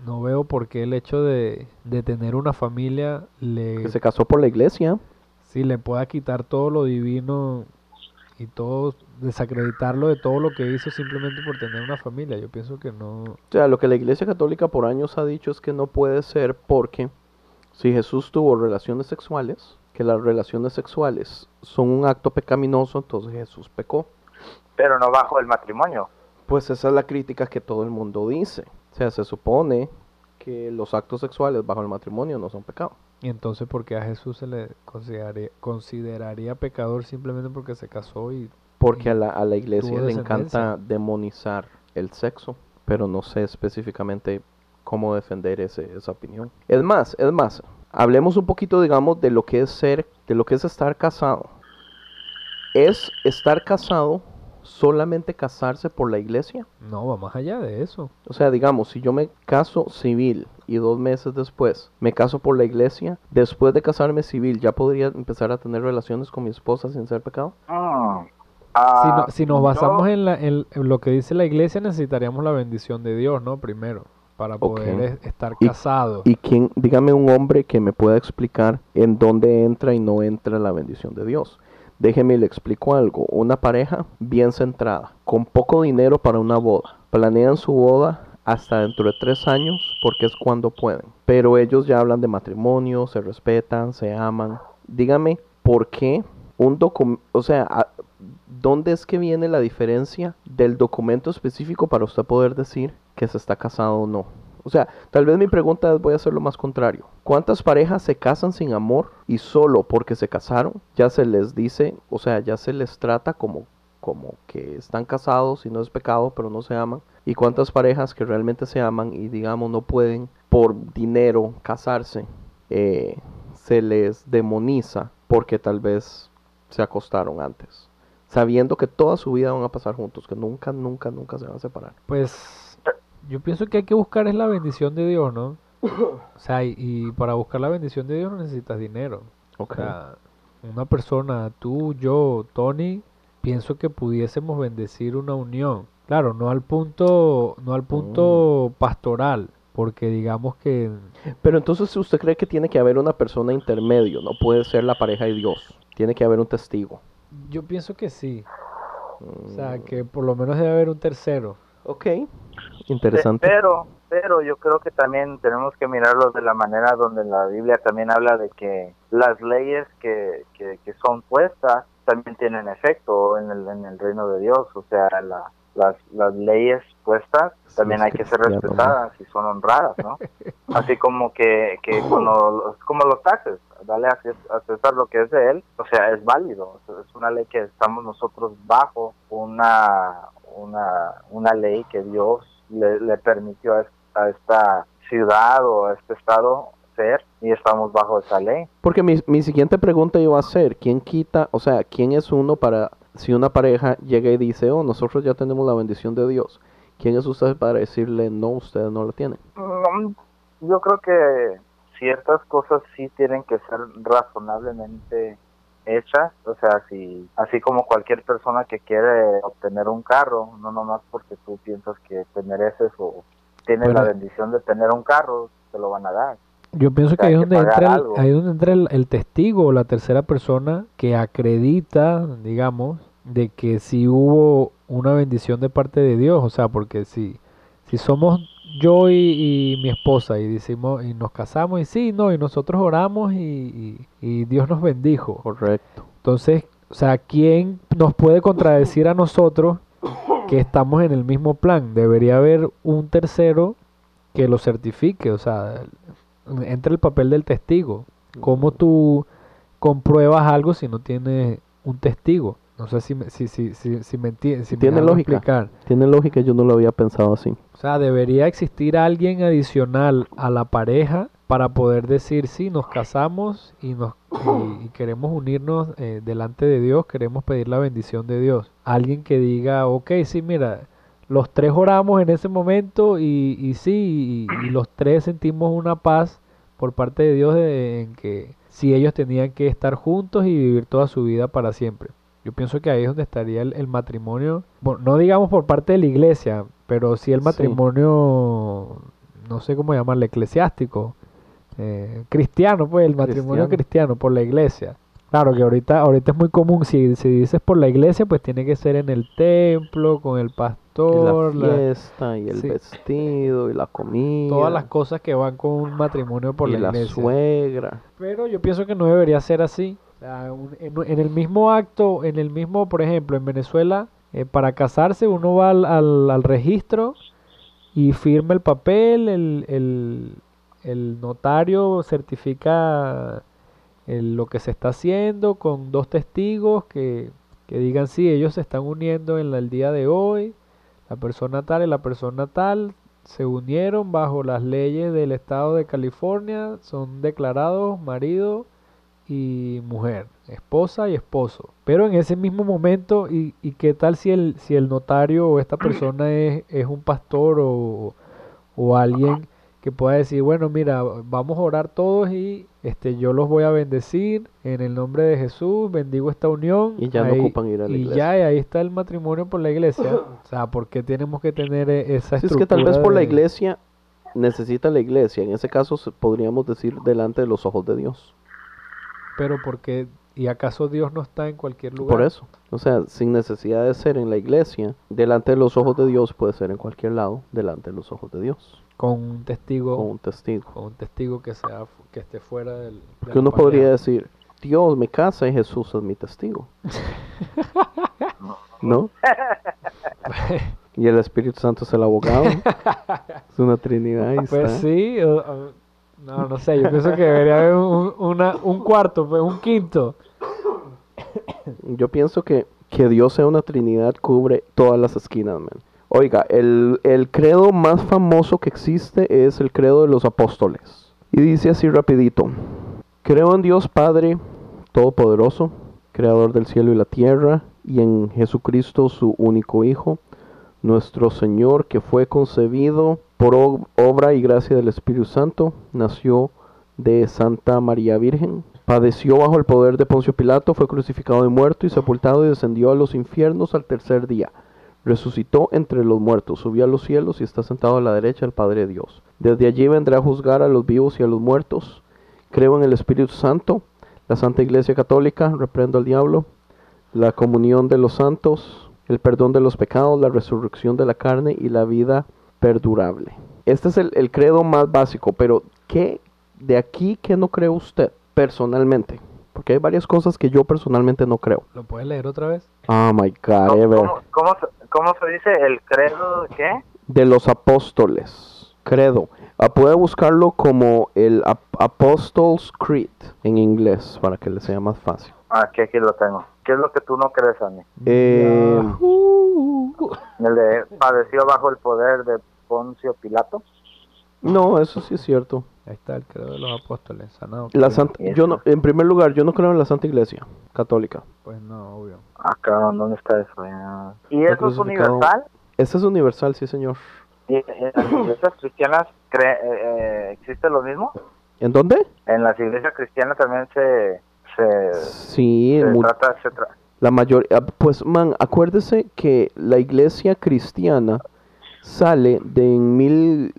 no veo por qué el hecho de, de tener una familia le, Que se casó por la iglesia. sí, le pueda quitar todo lo divino y todo, desacreditarlo de todo lo que hizo simplemente por tener una familia. Yo pienso que no. O sea, lo que la iglesia católica por años ha dicho es que no puede ser porque si Jesús tuvo relaciones sexuales, que las relaciones sexuales son un acto pecaminoso, entonces Jesús pecó. Pero no bajo el matrimonio. Pues esa es la crítica que todo el mundo dice. O sea, se supone que los actos sexuales bajo el matrimonio no son pecado. Y entonces, ¿por qué a Jesús se le consideraría, consideraría pecador simplemente porque se casó y Porque a la, a la iglesia le encanta demonizar el sexo, pero no sé específicamente cómo defender ese, esa opinión. Es más, es más, hablemos un poquito, digamos, de lo que es ser, de lo que es estar casado. ¿Es estar casado solamente casarse por la iglesia? no va más allá de eso? O sea, digamos, si yo me caso civil y dos meses después me caso por la iglesia, después de casarme civil, ¿ya podría empezar a tener relaciones con mi esposa sin ser pecado? Mm. Si, Ah, no- si nos yo- basamos en, la- en lo que dice la iglesia, necesitaríamos la bendición de Dios, ¿no? Primero, para poder es- estar Y- casados. Y quién, dígame un hombre que me pueda explicar en dónde entra y no entra la bendición de Dios. Déjeme le explico algo. Una pareja bien centrada, con poco dinero para una boda. Planean su boda hasta dentro de tres años porque es cuando pueden. Pero ellos ya hablan de matrimonio, se respetan, se aman. Dígame, ¿por qué un documento, o sea, a- ¿dónde es que viene la diferencia del documento específico para usted poder decir que se está casado o no? O sea, tal vez mi pregunta es, voy a hacer lo más contrario. ¿Cuántas parejas se casan sin amor y solo porque se casaron ya se les dice, o sea, ya se les trata como, como que están casados y no es pecado, pero no se aman? ¿Y cuántas parejas que realmente se aman y digamos no pueden por dinero casarse, eh, se les demoniza porque tal vez se acostaron antes? Sabiendo que toda su vida van a pasar juntos, que nunca, nunca, nunca se van a separar. Pues yo pienso que hay que buscar es la bendición de Dios, ¿no? O sea, y, y para buscar la bendición de Dios no necesitas dinero. O sea, una persona, tú, yo, Tony, pienso que pudiésemos bendecir una unión. Claro, no al punto, no al punto pastoral, porque digamos que Pero entonces usted cree que tiene que haber una persona intermedio, no puede ser la pareja de Dios. Tiene que haber un testigo. yo pienso que sí. O sea, Mm, que por lo menos debe haber un tercero. Ok, interesante. Pero, pero yo creo que también tenemos que mirarlo de la manera donde la Biblia también habla de que las leyes que, que, que son puestas también tienen efecto en el, en el reino de Dios. O sea, la, las, las leyes puestas también hay que ser respetadas y son honradas, ¿no? Así como que, que cuando, como los taxes, dale a Cés- a César lo que es de él, o sea, es válido, es una ley que estamos nosotros bajo una, una, una ley que Dios le, le permitió a, es- a esta ciudad o a este estado ser y estamos bajo esa ley. Porque mi, mi siguiente pregunta iba a ser, ¿quién quita, o sea, quién es uno para, si una pareja llega y dice, oh, nosotros ya tenemos la bendición de Dios, ¿quién es usted para decirle, no, ustedes no la tienen? Mm, Yo creo que ciertas cosas sí tienen que ser razonablemente hechas, o sea, si así como cualquier persona que quiere obtener un carro, no nomás porque tú piensas que te mereces o tienes Bueno. la bendición de tener un carro, te lo van a dar. Yo pienso que sea, ahí que donde entra, el, ahí donde entra el, el testigo o la tercera persona que acredita, digamos, de que sí hubo una bendición de parte de Dios. O sea, porque si, si somos yo y, y mi esposa y decimos y nos casamos y sí, no, y nosotros oramos y, y- y Dios nos bendijo. Correcto. Entonces, o sea, ¿quién nos puede contradecir a nosotros que estamos en el mismo plan? Debería haber un tercero que lo certifique, o sea, entra el papel del testigo. ¿Cómo tú compruebas algo si no tienes un testigo? No sé si me, si, si, si, si me entiendes. Si me Tiene hago lógica. explicar. Tiene lógica, yo no lo había pensado así. O sea, debería existir alguien adicional a la pareja para poder decir, sí, nos casamos y, nos, y, y queremos unirnos eh, delante de Dios, queremos pedir la bendición de Dios. Alguien que diga, ok, sí, mira, los tres oramos en ese momento y, y sí, y, y los tres sentimos una paz por parte de Dios de- en que sí ellos tenían que estar juntos y vivir toda su vida para siempre. Yo pienso que ahí es donde estaría el, el matrimonio, bueno, no digamos por parte de la iglesia, pero sí el Sí. matrimonio, no sé cómo llamarle, eclesiástico, eh, cristiano, pues el matrimonio Cristiano. cristiano por la iglesia. Claro que ahorita, ahorita es muy común, si, si dices por la iglesia, pues tiene que ser en el templo, con el pastor, la la- fiesta, y el sí. vestido, y la comida. todas las cosas que van con un matrimonio por y la la iglesia. suegra. Pero yo pienso que no debería ser así. Un- en, el mismo acto, en el mismo, por ejemplo, en Venezuela, eh, para casarse uno va al, al- registro y firma el papel, el, el- el notario certifica el- lo que se está haciendo con dos testigos que, que digan sí, ellos se están uniendo en el día de hoy, la persona tal y la persona tal se unieron bajo las leyes del estado de California, son declarados marido y mujer, esposa y esposo. Pero en ese mismo momento, ¿y, y qué tal si el, si el notario o esta persona es, es un pastor o, o alguien que pueda decir, bueno, mira, vamos a orar todos y este yo los voy a bendecir en el nombre de Jesús, bendigo esta unión. Y ya no ocupan ir a la y iglesia. ya, y ahí está el matrimonio por la iglesia. O sea, ¿por qué tenemos que tener eh, esa Si es que tal vez estructura por la iglesia necesita la iglesia. En ese caso se- podríamos decir delante de los ojos de Dios. Pero porque, ¿y acaso Dios no está en cualquier lugar? Por eso. O sea, sin necesidad de ser en la iglesia, delante de los ojos de Dios puede ser en cualquier lado, delante de los ojos de Dios. Con un testigo, Con un testigo. con un testigo que sea que esté fuera del. de Porque uno podría decir, Dios me casa y Jesús es mi testigo. ¿No? Y el Espíritu Santo es el abogado. Es una trinidad. ahí Pues está. sí, no, no sé, yo pienso que debería haber un, un cuarto, pues un quinto. Yo pienso que que Dios sea una trinidad cubre todas las esquinas, man. Oiga, el, el credo más famoso que existe es el credo de los apóstoles. Y dice así rapidito. Creo en Dios Padre Todopoderoso, Creador del cielo y la tierra, y en Jesucristo su único Hijo, nuestro Señor, que fue concebido por ob- obra y gracia del Espíritu Santo, nació de Santa María Virgen, padeció bajo el poder de Poncio Pilato, fue crucificado y muerto y sepultado y descendió a los infiernos al tercer día. Resucitó entre los muertos, subió a los cielos y está sentado a la derecha del Padre Dios. Desde allí vendrá a juzgar a los vivos y a los muertos. Creo en el Espíritu Santo, la Santa Iglesia Católica, reprendo al diablo, la comunión de los santos, el perdón de los pecados, la resurrección de la carne y la vida perdurable. Este es el, el credo más básico, pero ¿qué de aquí qué no cree usted personalmente? Porque hay varias cosas que yo personalmente no creo. ¿Lo puedes leer otra vez? Oh my God, ¿Cómo, Ever. cómo- cómo se, cómo se dice el credo? ¿Qué? De los apóstoles. Credo. Ah, puede buscarlo como el Ap- Apostles' Creed en inglés para que le sea más fácil. Aquí, aquí lo tengo. ¿Qué es lo que tú no crees, Ani? Eh, El de padeció bajo el poder de Poncio Pilato. no, eso sí es cierto. Ahí está el credo de los apóstoles, sanado. La. Santa, yo no, en primer lugar, yo no creo en la Santa Iglesia Católica. Pues no, obvio. Ah, cabrón, ¿dónde está eso? Ya. ¿Y eso es universal? Esta es universal, sí, señor. ¿Y en las iglesias cristianas eh, eh, existe lo mismo? ¿En dónde? En las iglesias cristianas también se, se, Sí, se trata, se tra- la mayoría. Pues, man, acuérdese que la iglesia cristiana sale de en mil,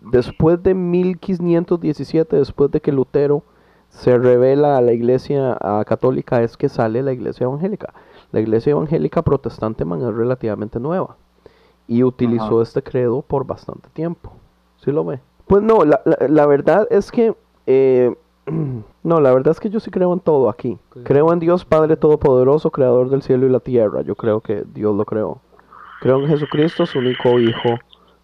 después de 1517, después de que Lutero se revela a la iglesia católica, es que sale la iglesia evangélica. La iglesia evangélica protestante man, es relativamente nueva y utilizó Ajá. este credo por bastante tiempo. ¿Sí lo ve? Pues no, la, la- la verdad es que... eh, no, la verdad es que yo sí creo en todo aquí. Creo en Dios Padre Todopoderoso, Creador del cielo y la tierra. Yo creo que Dios lo creó. Creo en Jesucristo, su único Hijo.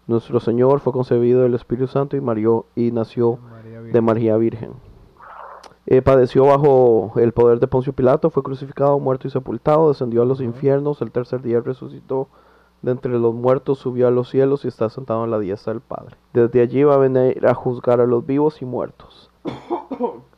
Nuestro Señor fue concebido del Espíritu Santo y, marió, y nació María de. María Virgen. Eh, padeció bajo el poder de Poncio Pilato, fue crucificado, muerto y sepultado, descendió a los infiernos, el tercer día resucitó de entre los muertos, subió a los cielos y está sentado en la diestra del Padre. Desde allí va a venir a juzgar a los vivos y muertos.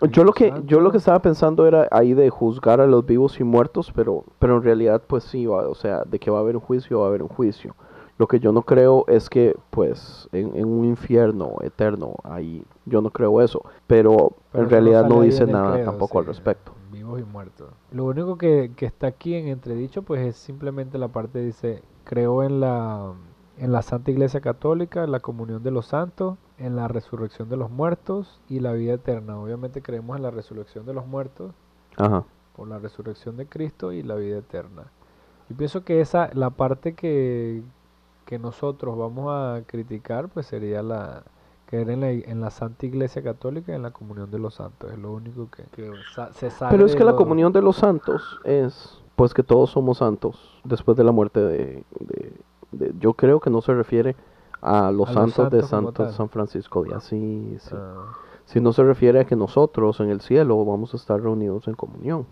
El Yo lo que Espíritu yo lo que Santo. estaba pensando era ahí de juzgar a los vivos y muertos, pero pero en realidad pues sí, va, o sea, de que va a haber un juicio, va a haber un juicio. Lo que yo no creo es que pues en, en un infierno eterno ahí yo no creo eso, pero, Pero en realidad no dice nada credo, tampoco al respecto. Vivos y muertos. Lo único que, que está aquí en entredicho, pues es simplemente la parte dice, creo en la en la Santa Iglesia Católica, en la comunión de los santos, en la resurrección de los muertos y la vida eterna. Obviamente creemos en la resurrección de los muertos Ajá. por la resurrección de Cristo y la vida eterna. Yo pienso que esa, la parte que, que nosotros vamos a criticar, pues sería la creer en la, en la Santa Iglesia Católica y en la comunión de los santos. Es lo único que, que sa- se sale Pero es que la lo- comunión de los santos es pues que todos somos santos después de la muerte de, de- de- yo creo que no se refiere a los A los santos de santos Santo. San Francisco de Asís, sí. Ah, si no se refiere a que nosotros en el cielo vamos a estar reunidos en comunión.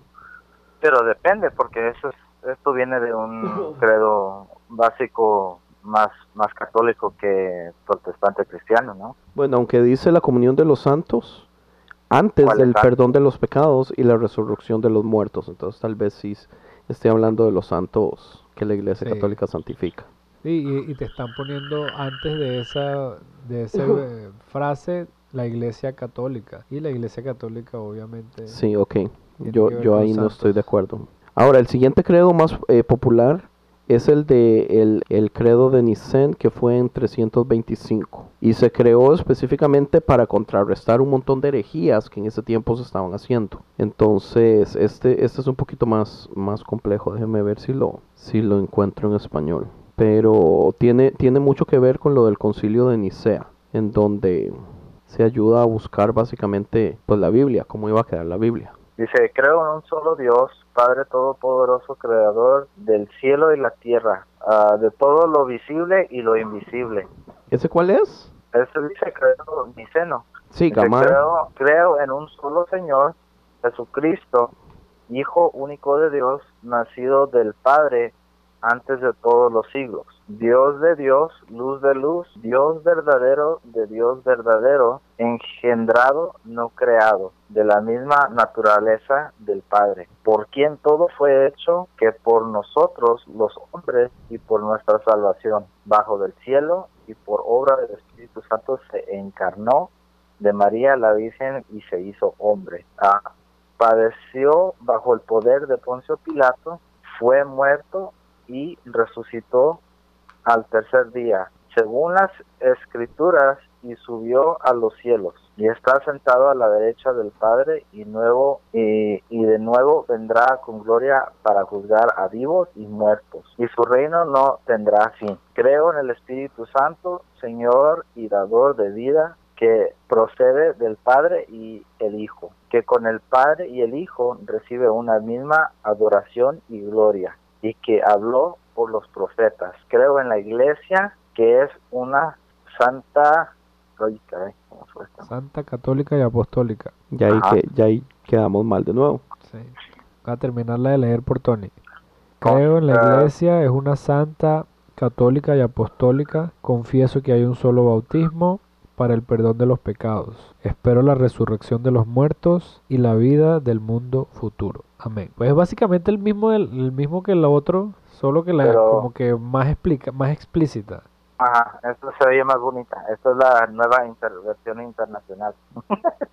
Pero depende, porque eso es, esto viene de un credo básico más, más católico que protestante cristiano, ¿no? Bueno, aunque dice la comunión de los santos antes ¿Cuál del perdón de los pecados y la resurrección de los muertos, entonces tal vez sí esté hablando de los santos que la Iglesia Sí. Católica santifica. Y, y te están poniendo antes de esa, de esa eh, frase la Iglesia Católica. Y la Iglesia Católica obviamente... Sí, ok. Yo, yo ahí no estoy de acuerdo. Ahora, el siguiente credo más eh, popular es el de el, el credo de Nicén que fue en 325 y se creó específicamente para contrarrestar un montón de herejías que en ese tiempo se estaban haciendo. Entonces, este, este es un poquito más, más complejo. Déjeme ver si lo, si lo encuentro en español. Pero tiene, tiene mucho que ver con lo del concilio de Nicea, en donde se ayuda a buscar básicamente pues la Biblia, cómo iba a quedar la Biblia. Dice, creo en un solo Dios, Padre Todopoderoso, Creador del cielo y la tierra, ah, de todo lo visible y lo invisible. ¿Ese cuál es? Eso dice credo niceno. Sí, Dice, creo, creo en un solo Señor, Jesucristo, Hijo único de Dios, nacido del Padre antes de todos los siglos. Dios de Dios, luz de luz, Dios verdadero de Dios verdadero, engendrado, no creado, de la misma naturaleza del Padre, por quien todo fue hecho, que por nosotros los hombres y por nuestra salvación, bajo del cielo y por obra del Espíritu Santo se encarnó de María la Virgen y se hizo hombre. Ah, padeció bajo el poder de Poncio Pilato, fue muerto y resucitó al tercer día, según las escrituras, y subió a los cielos, y está sentado a la derecha del Padre, y nuevo y, y de nuevo vendrá con gloria para juzgar a vivos y muertos, y su reino no tendrá fin. Creo en el Espíritu Santo, Señor y dador de vida, que procede del Padre y el Hijo, que con el Padre y el Hijo recibe una misma adoración y gloria, y que habló por los profetas. Creo en la iglesia, que es una santa... Ay, caray, ¿cómo fue esto? Santa, Católica y Apostólica. Ya ahí, que, ya ahí quedamos mal de nuevo. Sí. Voy a terminarla de leer por Tony. Creo en la Ah. iglesia, es una santa, católica y apostólica. Confieso que hay un solo bautismo para el perdón de los pecados. Espero la resurrección de los muertos y la vida del mundo futuro. Amén. Pues es básicamente el mismo, el mismo que el otro, solo que la Pero- como que más explica, más explícita. Ajá, esto se oye más bonita. Esta es la nueva inter- versión internacional.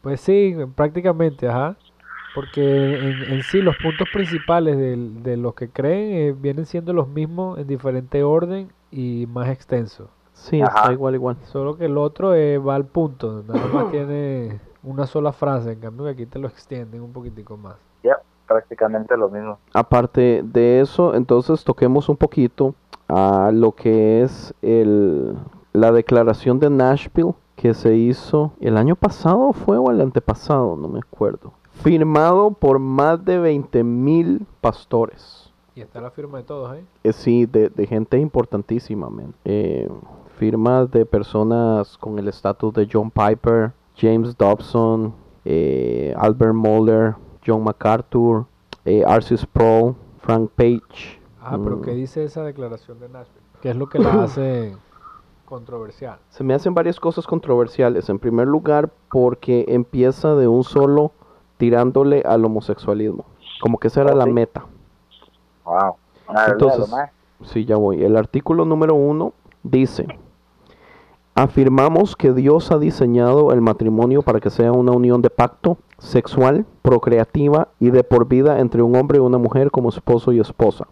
Pues sí, prácticamente, ajá. Porque en, en sí los puntos principales del- de, los que creen eh, vienen siendo los mismos en diferente orden y más extenso. Sí, Ajá. está igual, igual. Solo que el otro eh, va al punto, nada más tiene una sola frase, en cambio que aquí te lo extienden un poquitico más. Ya, prácticamente lo mismo. Aparte de eso, entonces toquemos un poquito a lo que es el, la declaración de Nashville que se hizo el año pasado fue o el antepasado, no me acuerdo. Firmado por más de 20 mil pastores. Y está la firma de todos, ¿eh? Eh, sí, de, de gente importantísima, man. Eh, firmas de personas con el estatus de John Piper, James Dobson, eh, Albert Moeller, John MacArthur, eh, R.C. Sproul, Frank Page. Ah, pero Mm. ¿qué dice esa declaración de Nashville? ¿Qué es lo que la hace controversial? Se me hacen varias cosas controversiales. En primer lugar, porque empieza de un solo tirándole al homosexualismo. Como que esa era Oh, la sí. meta. Wow. Entonces-. Sí, ya voy. El artículo número uno dice, afirmamos que Dios ha diseñado el matrimonio para que sea una unión de pacto sexual, procreativa y de por vida entre un hombre y una mujer como esposo y esposa.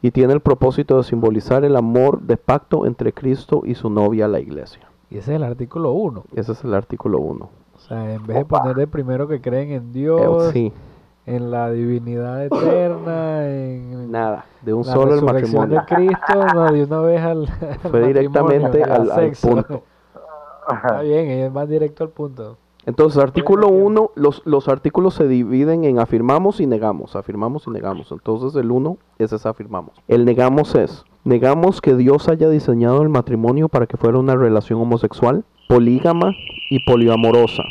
Y tiene el propósito de simbolizar el amor de pacto entre Cristo y su novia, la iglesia. Y ese es el artículo 1. Ese es el artículo uno. O sea, en vez de poner de primero que creen en Eh, Dios, sí, en la divinidad eterna, en nada, de un la solo el matrimonio. de Cristo, no, de una vez al, al Fue directamente al- punto. Está bien, ella va directo al punto. Entonces, artículo entiendo. 1, los, los artículos se dividen en afirmamos y negamos, afirmamos y negamos. Entonces, el 1 es ese afirmamos. El negamos es, negamos que Dios haya diseñado el matrimonio para que fuera una relación homosexual, polígama y poliamorosa.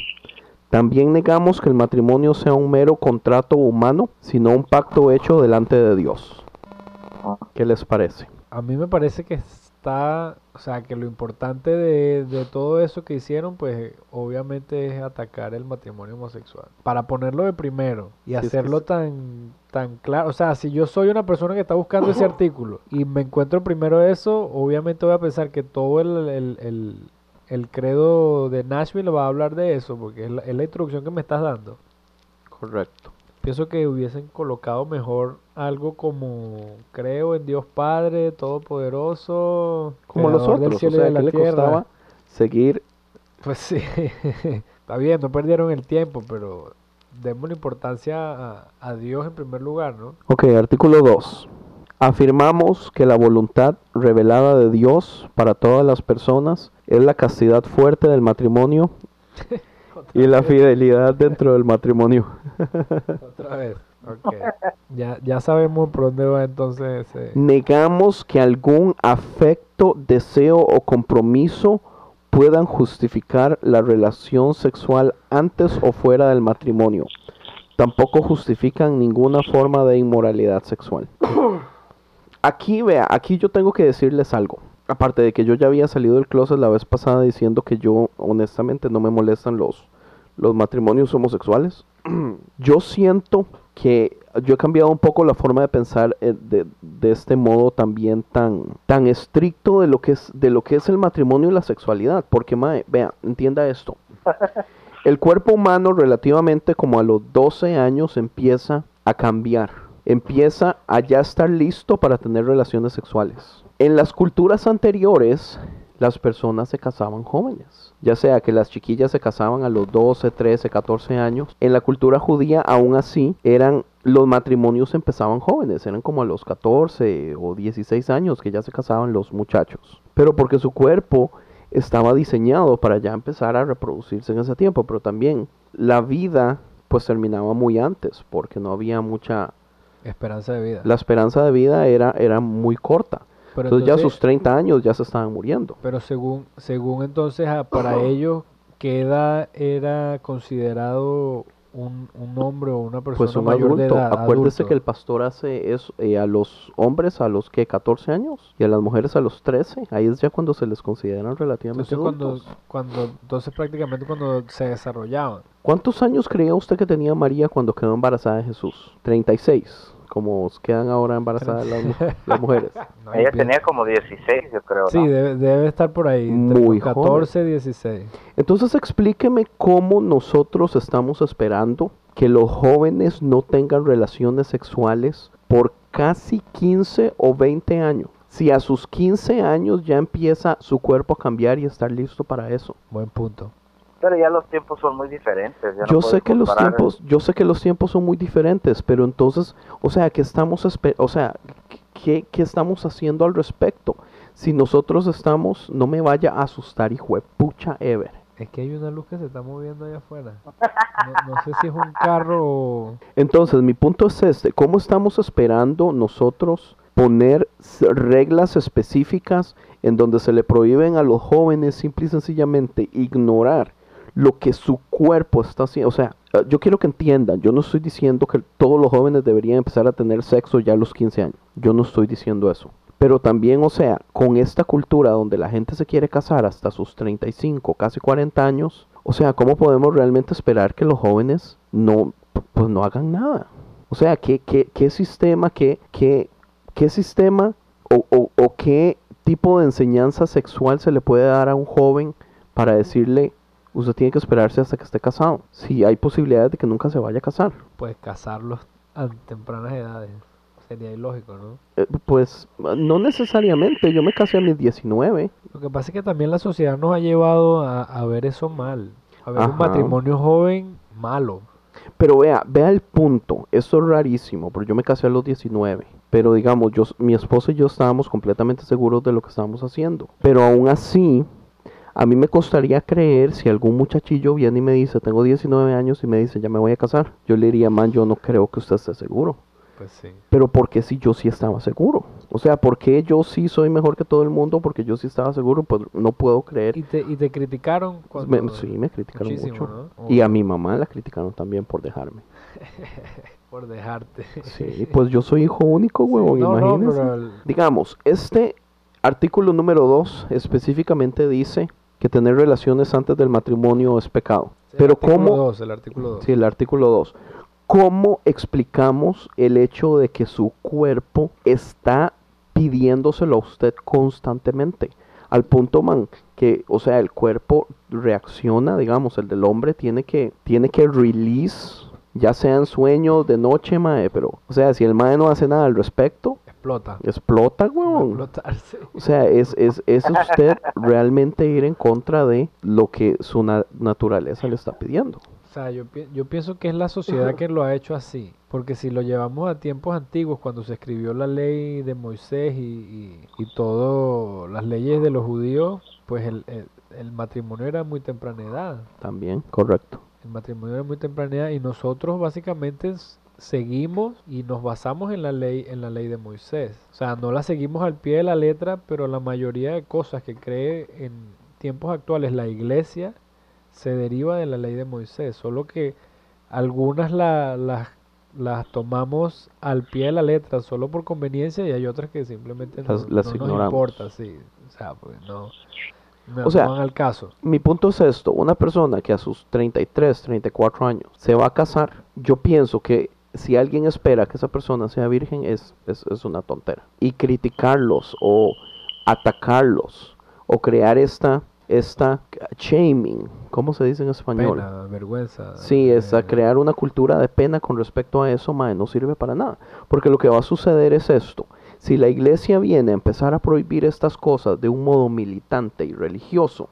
También negamos que el matrimonio sea un mero contrato humano, sino un pacto hecho delante de Dios. ¿Qué les parece? A mí me parece que está, o sea, que lo importante de, de todo eso que hicieron, pues obviamente es atacar el matrimonio homosexual. Para ponerlo de primero y Sí, hacerlo sí. tan, tan claro, o sea, si yo soy una persona que está buscando ese artículo y me encuentro primero eso, obviamente voy a pensar que todo el, el, el, el credo de Nashville va a hablar de eso, porque es la, es la introducción que me estás dando. Correcto. Pienso que hubiesen colocado mejor algo como creo en Dios Padre Todopoderoso, Como los otros, o sea, de ¿qué la le tierra. costaba seguir Pues sí, está bien, no perdieron el tiempo, pero demos la importancia a, a Dios en primer lugar, ¿no? Ok, artículo 2. Afirmamos que la voluntad revelada de Dios para todas las personas es la castidad fuerte del matrimonio y la fidelidad dentro del matrimonio. Otra vez. Ya, ya sabemos por dónde va entonces ese... Negamos que algún afecto, deseo o compromiso puedan justificar la relación sexual antes o fuera del matrimonio. Tampoco justifican ninguna forma de inmoralidad sexual. Aquí, vea, aquí yo tengo que decirles algo. Aparte de que yo ya había salido del closet la vez pasada diciendo que yo honestamente no me molestan los, los matrimonios homosexuales. yo siento que yo he cambiado un poco la forma de pensar eh, de, de este modo también tan, tan estricto de lo que es de lo que es el matrimonio y la sexualidad. Porque, mae, vea, entienda esto. El cuerpo humano relativamente como a los 12 años empieza a cambiar. Empieza a ya estar listo para tener relaciones sexuales. En las culturas anteriores, las personas se casaban jóvenes. Ya sea que las chiquillas se casaban a los 12, 13, 14 años. En la cultura judía, aún así, eran los matrimonios empezaban jóvenes. Eran como a los 14 o 16 años que ya se casaban los muchachos. Pero porque su cuerpo estaba diseñado para ya empezar a reproducirse en ese tiempo. Pero también la vida pues terminaba muy antes porque no había mucha... Esperanza de vida. La esperanza de vida era, era muy corta. Pero entonces, ya entonces- sus 30 años ya se estaban muriendo. Pero según, según entonces, para ellos, ¿qué edad era considerado un, un hombre o una persona Pues un mayor de adulto. edad? Acuérdese adulto? que el pastor hace eso eh, a los hombres a los que 14 años y a las mujeres a los 13. Ahí es ya cuando se les consideran relativamente Entonces cuando, adultos. cuando, entonces prácticamente cuando se desarrollaban. ¿Cuántos años creía usted que tenía María cuando quedó embarazada de Jesús? 36. Como quedan ahora embarazadas las, las mujeres. No, Ella tenía como 16, yo creo. Sí, ¿no? debe, debe estar por ahí. Muy los 14, 16. Entonces explíqueme cómo nosotros estamos esperando que los jóvenes no tengan relaciones sexuales por casi 15 o 20 años. Si a sus 15 años ya empieza su cuerpo a cambiar y estar listo para eso. Buen punto. Pero ya los tiempos son muy diferentes. ya no Yo sé que los el- tiempos, yo sé que los tiempos son muy diferentes, pero entonces, o sea, ¿qué estamos o sea, ¿qué, qué estamos haciendo al respecto? Si nosotros estamos, no me vaya a asustar, hijo de pucha ever. Es que hay una luz que se está moviendo allá afuera. No, no sé si es un carro o... Entonces, mi punto es este, ¿cómo estamos esperando nosotros poner reglas específicas en donde se le prohíben a los jóvenes simple y sencillamente ignorar lo que su cuerpo está haciendo? O sea, eh, yo quiero que entiendan, yo no estoy diciendo que todos los jóvenes deberían empezar a tener sexo ya a los 15 años, yo no estoy diciendo eso. Pero también, o sea, con esta cultura donde la gente se quiere casar hasta sus 35, casi 40 años, o sea, ¿cómo podemos realmente esperar que los jóvenes no, pues no hagan nada? O sea, ¿qué, qué, qué sistema, qué, qué, qué sistema o, o, o qué tipo de enseñanza sexual se le puede dar a un joven para decirle, usted tiene que esperarse hasta que esté casado? Si hay posibilidades de que nunca se vaya a casar. Pues casarlos a tempranas edades. Sería ilógico, ¿no? Eh, pues no necesariamente, yo me casé a mis 19. Lo que pasa es que también la sociedad nos ha llevado a, a ver eso mal. A ver un matrimonio joven malo. Pero vea, vea el punto. Esto es rarísimo, porque yo me casé a los 19. Pero digamos, yo, mi esposa y yo estábamos completamente seguros de lo que estábamos haciendo. Pero aún así, a mí me costaría creer si algún muchachillo viene y me dice, tengo 19 años y me dice, ya me voy a casar. Yo le diría, man, yo no creo que usted esté seguro. Pues sí. Pero porque si yo sí estaba seguro. O sea, porque yo sí soy mejor que todo el mundo, porque yo sí estaba seguro, pues no puedo creer. ¿Y te, y te criticaron cuando... Me- sí, me criticaron Muchísimo, mucho. ¿no? Y a mi mamá la criticaron también por dejarme. Por dejarte. Sí, pues yo soy hijo único, huevón, no, no, pero el- Digamos, este artículo número 2 específicamente dice que tener relaciones antes del matrimonio es pecado. Pero ¿cómo? el artículo 2. Sí, el artículo 2. ¿Cómo explicamos el hecho de que su cuerpo está pidiéndoselo a usted constantemente? Al punto, man, que, o sea, el cuerpo reacciona, digamos, el del hombre tiene que, tiene que release, ya sea en sueños, de noche, mae, pero, o sea, si el mae no hace nada al respecto, Explota. explota, explotarse. O sea, es, es, es usted realmente ir en contra de lo que su na- naturaleza le está pidiendo. O sea, yo, pi- yo pienso que es la sociedad que lo ha hecho así. Porque si lo llevamos a tiempos antiguos, cuando se escribió la ley de Moisés y, y, y todo, las leyes de los judíos, pues el, el, el matrimonio era muy temprana edad. También, correcto. El matrimonio era muy temprana edad y nosotros básicamente seguimos y nos basamos en la ley en la ley de Moisés. O sea, no la seguimos al pie de la letra, pero la mayoría de cosas que cree en tiempos actuales la iglesia se deriva de la ley de Moisés, solo que algunas la- las las tomamos al pie de la letra solo por conveniencia y hay otras que simplemente no, Las- no nos importa, sí. O sea, pues no, no, O sea, no van al caso. Mi punto es esto, una persona que a sus 33, 34 años se va a casar, yo pienso que si alguien espera que esa persona sea virgen es, es, es una tontera. Y criticarlos o atacarlos o crear esta, esta shaming, ¿cómo se dice en español? Pena, vergüenza. Sí, es a eh, crear una cultura de pena con respecto a eso, mae, no sirve para nada. Porque lo que va a suceder es esto. Si la iglesia viene a empezar a prohibir estas cosas de un modo militante y religioso,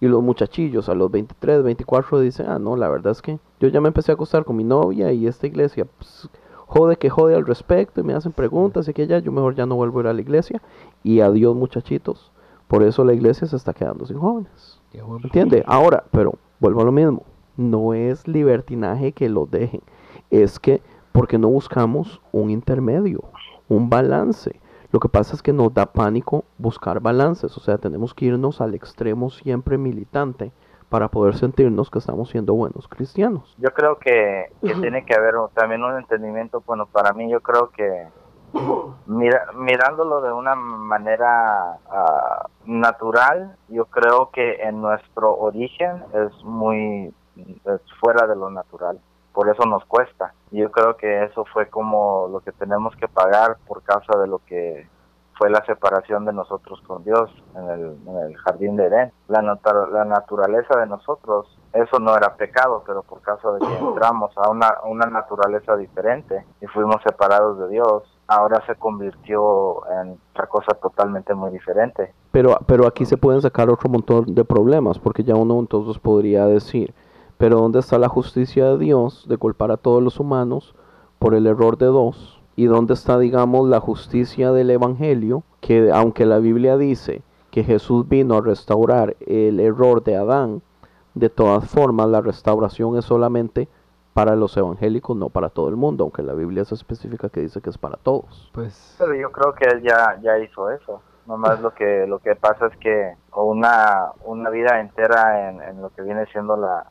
y los muchachillos a los 23, 24 dicen, ah, no, la verdad es que yo ya me empecé a acostar con mi novia y esta iglesia pues, jode que jode al respecto y me hacen preguntas y que ya, yo mejor ya no vuelvo a ir a la iglesia. Y adiós muchachitos. Por eso la iglesia se está quedando sin jóvenes. ¿Entiende? Ahora, pero vuelvo a lo mismo. No es libertinaje que los dejen. Es que porque no buscamos un intermedio, un balance. Lo que pasa es que nos da pánico buscar balances. O sea, tenemos que irnos al extremo siempre militante para poder sentirnos que estamos siendo buenos cristianos. Yo creo que, que tiene que haber también un entendimiento, bueno, para mí yo creo que mira, mirándolo de una manera ah, natural, yo creo que en nuestro origen es muy es fuera de lo natural. Por eso nos cuesta. Y Yo creo que eso fue como lo que tenemos que pagar por causa de lo que fue la separación de nosotros con Dios en el, en el jardín de Edén. La, natu- la naturaleza de nosotros eso no era pecado, pero por causa de que entramos a una, a una naturaleza diferente y fuimos separados de Dios, ahora se convirtió en otra cosa totalmente muy diferente. Pero, pero aquí se pueden sacar otro montón de problemas, porque ya uno entonces podría decir, pero ¿dónde está la justicia de Dios de culpar a todos los humanos por el error de dos? ¿Y dónde está, digamos, la justicia del Evangelio? Que aunque la Biblia dice que Jesús vino a restaurar el error de Adán, de todas formas la restauración es solamente para los evangélicos, no para todo el mundo, aunque la Biblia es específica que dice que es para todos. Pues Pero yo creo que él ya, ya hizo eso. Nomás lo que lo que pasa es que una, una vida entera en, en lo que viene siendo la,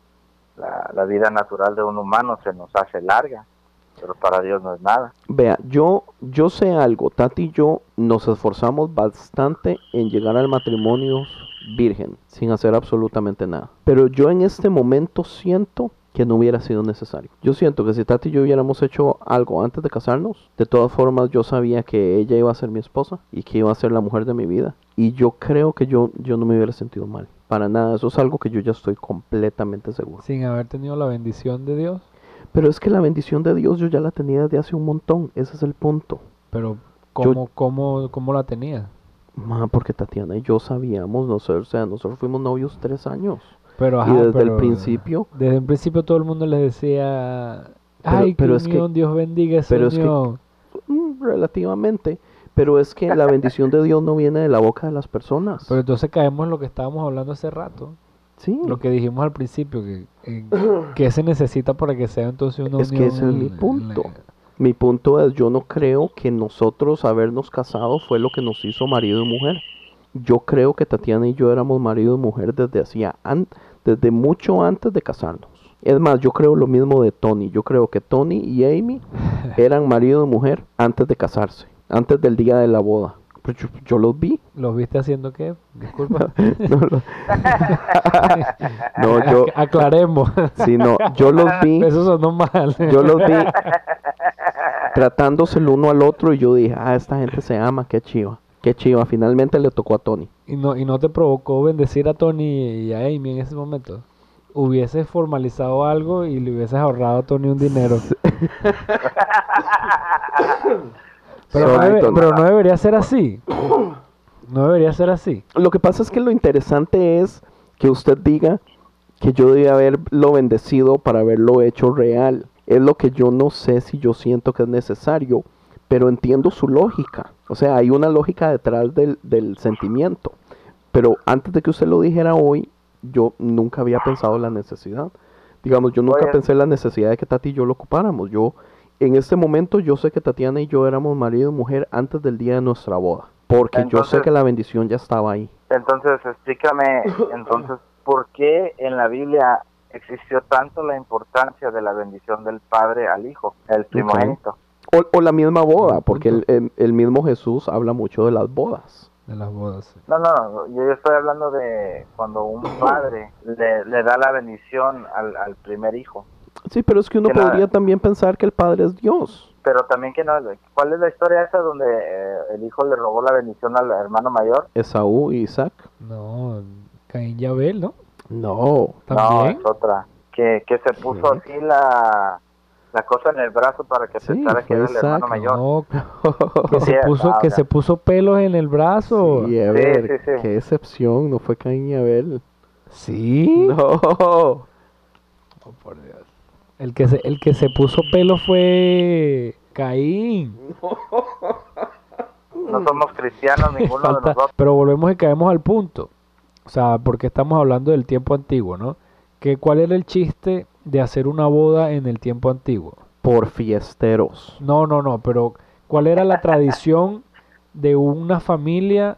la, vida natural de un humano se nos hace larga, pero para Dios no es nada. Vea, yo, yo sé algo, Tati y yo nos esforzamos bastante en llegar al matrimonio virgen, sin hacer absolutamente nada. Pero yo en este momento siento que no hubiera sido necesario. Yo siento que si Tati y yo hubiéramos hecho algo antes de casarnos, de todas formas yo sabía que ella iba a ser mi esposa y que iba a ser la mujer de mi vida. Y yo creo que yo, yo no me hubiera sentido mal. Para nada, eso es algo que yo ya estoy completamente seguro. sin haber tenido la bendición de Dios, Pero es que la bendición de Dios yo ya la tenía desde hace un montón, ese es el punto. pero ¿cómo, cómo, cómo la tenía? Ma, porque Tatiana y yo sabíamos, nosotros, o sea, nosotros fuimos novios tres años. Pero, y ajá, desde el principio, Desde el principio todo el mundo les decía, ay, pero es que- Dios bendiga esa pero es que- unión". mm, relativamente, pero es que la bendición de Dios no viene de la boca de las personas. Pero entonces caemos en lo que estábamos hablando hace rato, sí, lo que dijimos al principio, que, en- que se necesita para que sea entonces una Es que unión. ese es mi punto. la- mi punto es, yo no creo que nosotros habernos casado fue lo que nos hizo marido y mujer. Yo creo que Tatiana y yo éramos marido y mujer desde hacía an- desde mucho antes de casarnos. Es más, yo creo lo mismo de Tony. Yo creo que Tony y Amy eran marido y mujer antes de casarse, antes del día de la boda. Pues yo, yo los vi. ¿Los viste haciendo qué? Disculpa. No, yo, Aclaremos. sí, no, yo los vi. Eso sonó mal. Yo los vi tratándose el uno al otro y yo dije, ah, esta gente se ama, qué chiva, qué chiva. Finalmente le tocó a Tony. ¿Y no, ¿Y no te provocó bendecir a Tony y a Amy en ese momento? Hubieses formalizado algo y le hubieses ahorrado a Tony un dinero. Pero, no, debe- pero no debería ser así. No debería ser así. Lo que pasa es que lo interesante es que usted diga que yo debí haberlo bendecido para haberlo hecho real. Es lo que yo no sé si yo siento que es necesario, pero entiendo su lógica. O sea, hay una lógica detrás del, del sentimiento. Pero antes de que usted lo dijera hoy, yo nunca había pensado la necesidad. Digamos, yo nunca Oye. pensé en la necesidad de que Tati y yo lo ocupáramos. Yo, en este momento, yo sé que Tatiana y yo éramos marido y mujer antes del día de nuestra boda. Porque yo sé Entonces- que la bendición ya estaba ahí. Entonces, explícame, entonces, ¿por qué en la Biblia existió tanto la importancia de la bendición del Padre al Hijo, el primogénito? O, o la misma boda, porque el, el- el mismo Jesús habla mucho de las bodas. De las bodas. sí. No, no, no, yo estoy hablando de cuando un padre le, le da la bendición al, al primer hijo. Sí, pero es que uno Que podría también pensar que el Padre es Dios. Pero también que no, ¿cuál es la historia esa donde eh, el hijo le robó la bendición al hermano mayor? Esaú y Isaac. No, Caín y Abel, ¿no? No. No, También. es otra. Que, que se puso ¿Qué? así la, la cosa en el brazo para que Sí, pensara que era el hermano Isaac. mayor. No, que Sí, se puso, ah, que se puso pelos en el brazo. Y a Sí, ver, sí, sí. qué excepción, no fue Caín y Abel. Sí. No. Oh, por Dios. El que se, el que se puso pelo fue Caín. No somos cristianos ninguno de nosotros. pero volvemos y caemos al punto. O sea, porque estamos hablando del tiempo antiguo, ¿no? Que cuál era el chiste de hacer una boda en el tiempo antiguo. Por fiesteros. No, no, no, pero ¿cuál era la tradición de una familia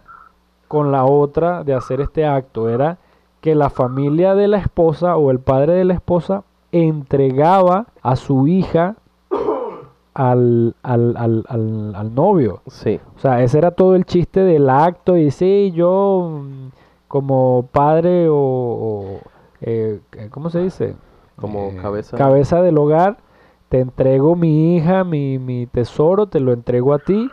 con la otra de hacer este acto? Era que la familia de la esposa o el padre de la esposa entregaba a su hija al, al, al, al, al novio. Sí. O sea, ese era todo el chiste del acto y sí, yo mm, como padre o, o, eh, ¿cómo se dice? Como Eh, cabeza- cabeza del hogar, te entrego mi hija, mi, mi tesoro, te lo entrego a ti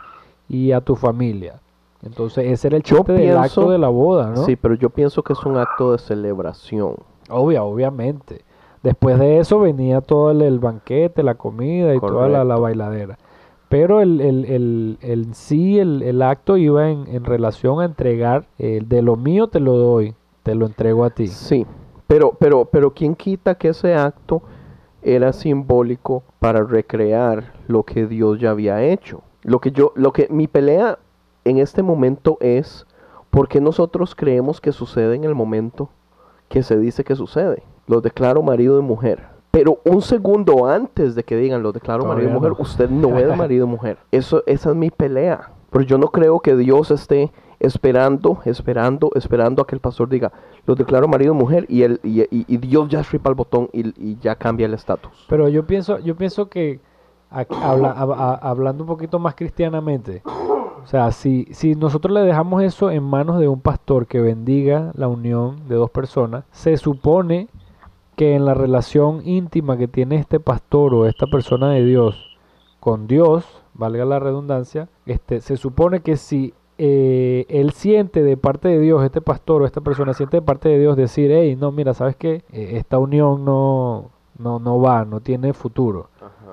y a tu familia. Entonces ese era el chiste del acto de la boda, ¿no? Sí, pero yo pienso que es un acto de celebración. Obvia, obviamente. Después de eso venía todo el, el banquete, la comida y toda la, bailadera. Pero el, el, el, el sí, el, el acto iba en, en relación a entregar, eh, de lo mío te lo doy, te lo entrego a ti. Sí, pero, pero, pero ¿quién quita que ese acto era simbólico para recrear lo que Dios ya había hecho? Lo que yo, lo que mi pelea en este momento es porque nosotros creemos que sucede en el momento que se dice que sucede. Los declaro marido y mujer. Pero un segundo antes de que digan los declaro marido y mujer, no. usted no es marido y mujer. Eso, esa es mi pelea. Pero yo no creo que Dios esté esperando, esperando, esperando a que el pastor diga, los declaro marido y mujer y, el, y, y- y Dios ya ripa el botón y, y ya cambia el estatus. Pero yo pienso, yo pienso que habla- a- a- hablando un poquito más cristianamente, o sea, si, si nosotros le dejamos eso en manos de un pastor que bendiga la unión de dos personas, se supone que en la relación íntima que tiene este pastor o esta persona de Dios con Dios, valga la redundancia, este, se supone que si eh, él siente de parte de Dios, este pastor o esta persona siente de parte de Dios decir, hey, no, mira, ¿sabes qué? Eh, esta unión no, no, no va, no tiene futuro.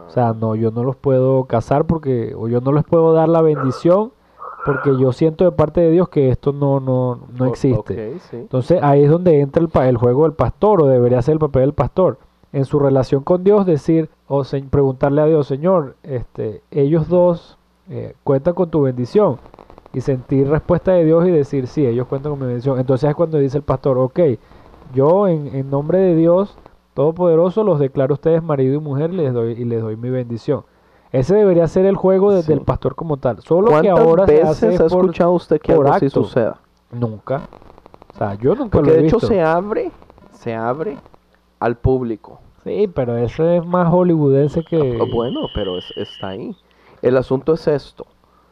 O sea, no, yo no los puedo casar porque, o yo no les puedo dar la bendición porque yo siento de parte de Dios que esto no, no, no existe. sí. Entonces ahí es donde entra el, pa- el juego del pastor, o debería ser el papel del pastor. En su relación con Dios, decir, o se- preguntarle a Dios, Señor, este, ellos dos eh, cuentan con tu bendición. Y sentir respuesta de Dios y decir, sí, ellos cuentan con mi bendición. Entonces es cuando dice el pastor, ok, yo en, en nombre de Dios Todopoderoso los declaro a ustedes marido y mujer y les doy, y les doy mi bendición. Ese debería ser el juego desde Sí. el pastor como tal. Solo que ¿Cuántas ahora se veces hace ha por- escuchado usted que algo así suceda? Nunca. O sea, yo nunca Porque lo he de hecho visto. se abre, se abre al público. Sí, pero eso es más hollywoodense que... Ah, Bueno, pero es- está ahí. El asunto es esto.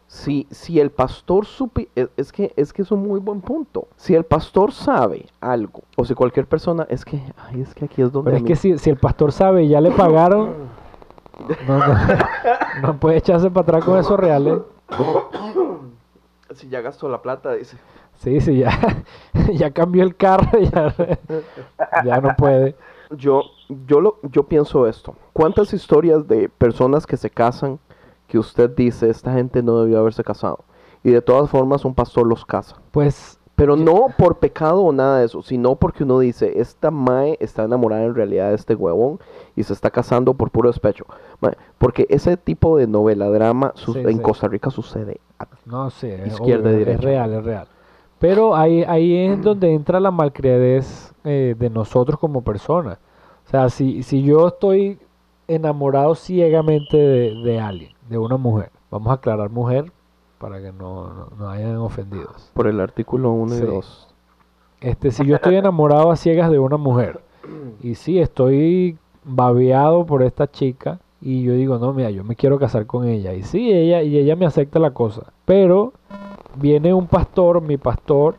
Si, si el pastor supi es, es que es que es un muy buen punto. Si el pastor sabe algo, o si cualquier persona, es que, ay, es que aquí es donde Pero es mí- que si, si el pastor sabe y ya le pagaron, no, no, no puede echarse para atrás con esos reales. si ya gastó la plata, dice. Sí, sí, ya, ya cambió el carro, ya, ya no puede. Yo, yo, lo, yo pienso esto. ¿Cuántas historias de personas que se casan que usted dice, esta gente no debió haberse casado? Y de todas formas un pastor los casa. Pues, Pero no por pecado o nada de eso, sino porque uno dice, esta Mae está enamorada en realidad de este huevón y se está casando por puro despecho. Mae, porque ese tipo de novela, drama, su- Sí, en sí. Costa Rica sucede. no sé, es Izquierda y obvio, es derecha. real, es real. Pero ahí, ahí es donde entra la malcriadez eh, de nosotros como personas. O sea, si, si yo estoy enamorado ciegamente de, de alguien, de una mujer, vamos a aclarar mujer para que no, no, no hayan ofendidos. Por el artículo 1 Sí. y 2. Este, si yo estoy enamorado a ciegas de una mujer y sí estoy babeado por esta chica y yo digo, no, mira, yo me quiero casar con ella y sí, ella y ella me acepta la cosa, pero viene un pastor, mi pastor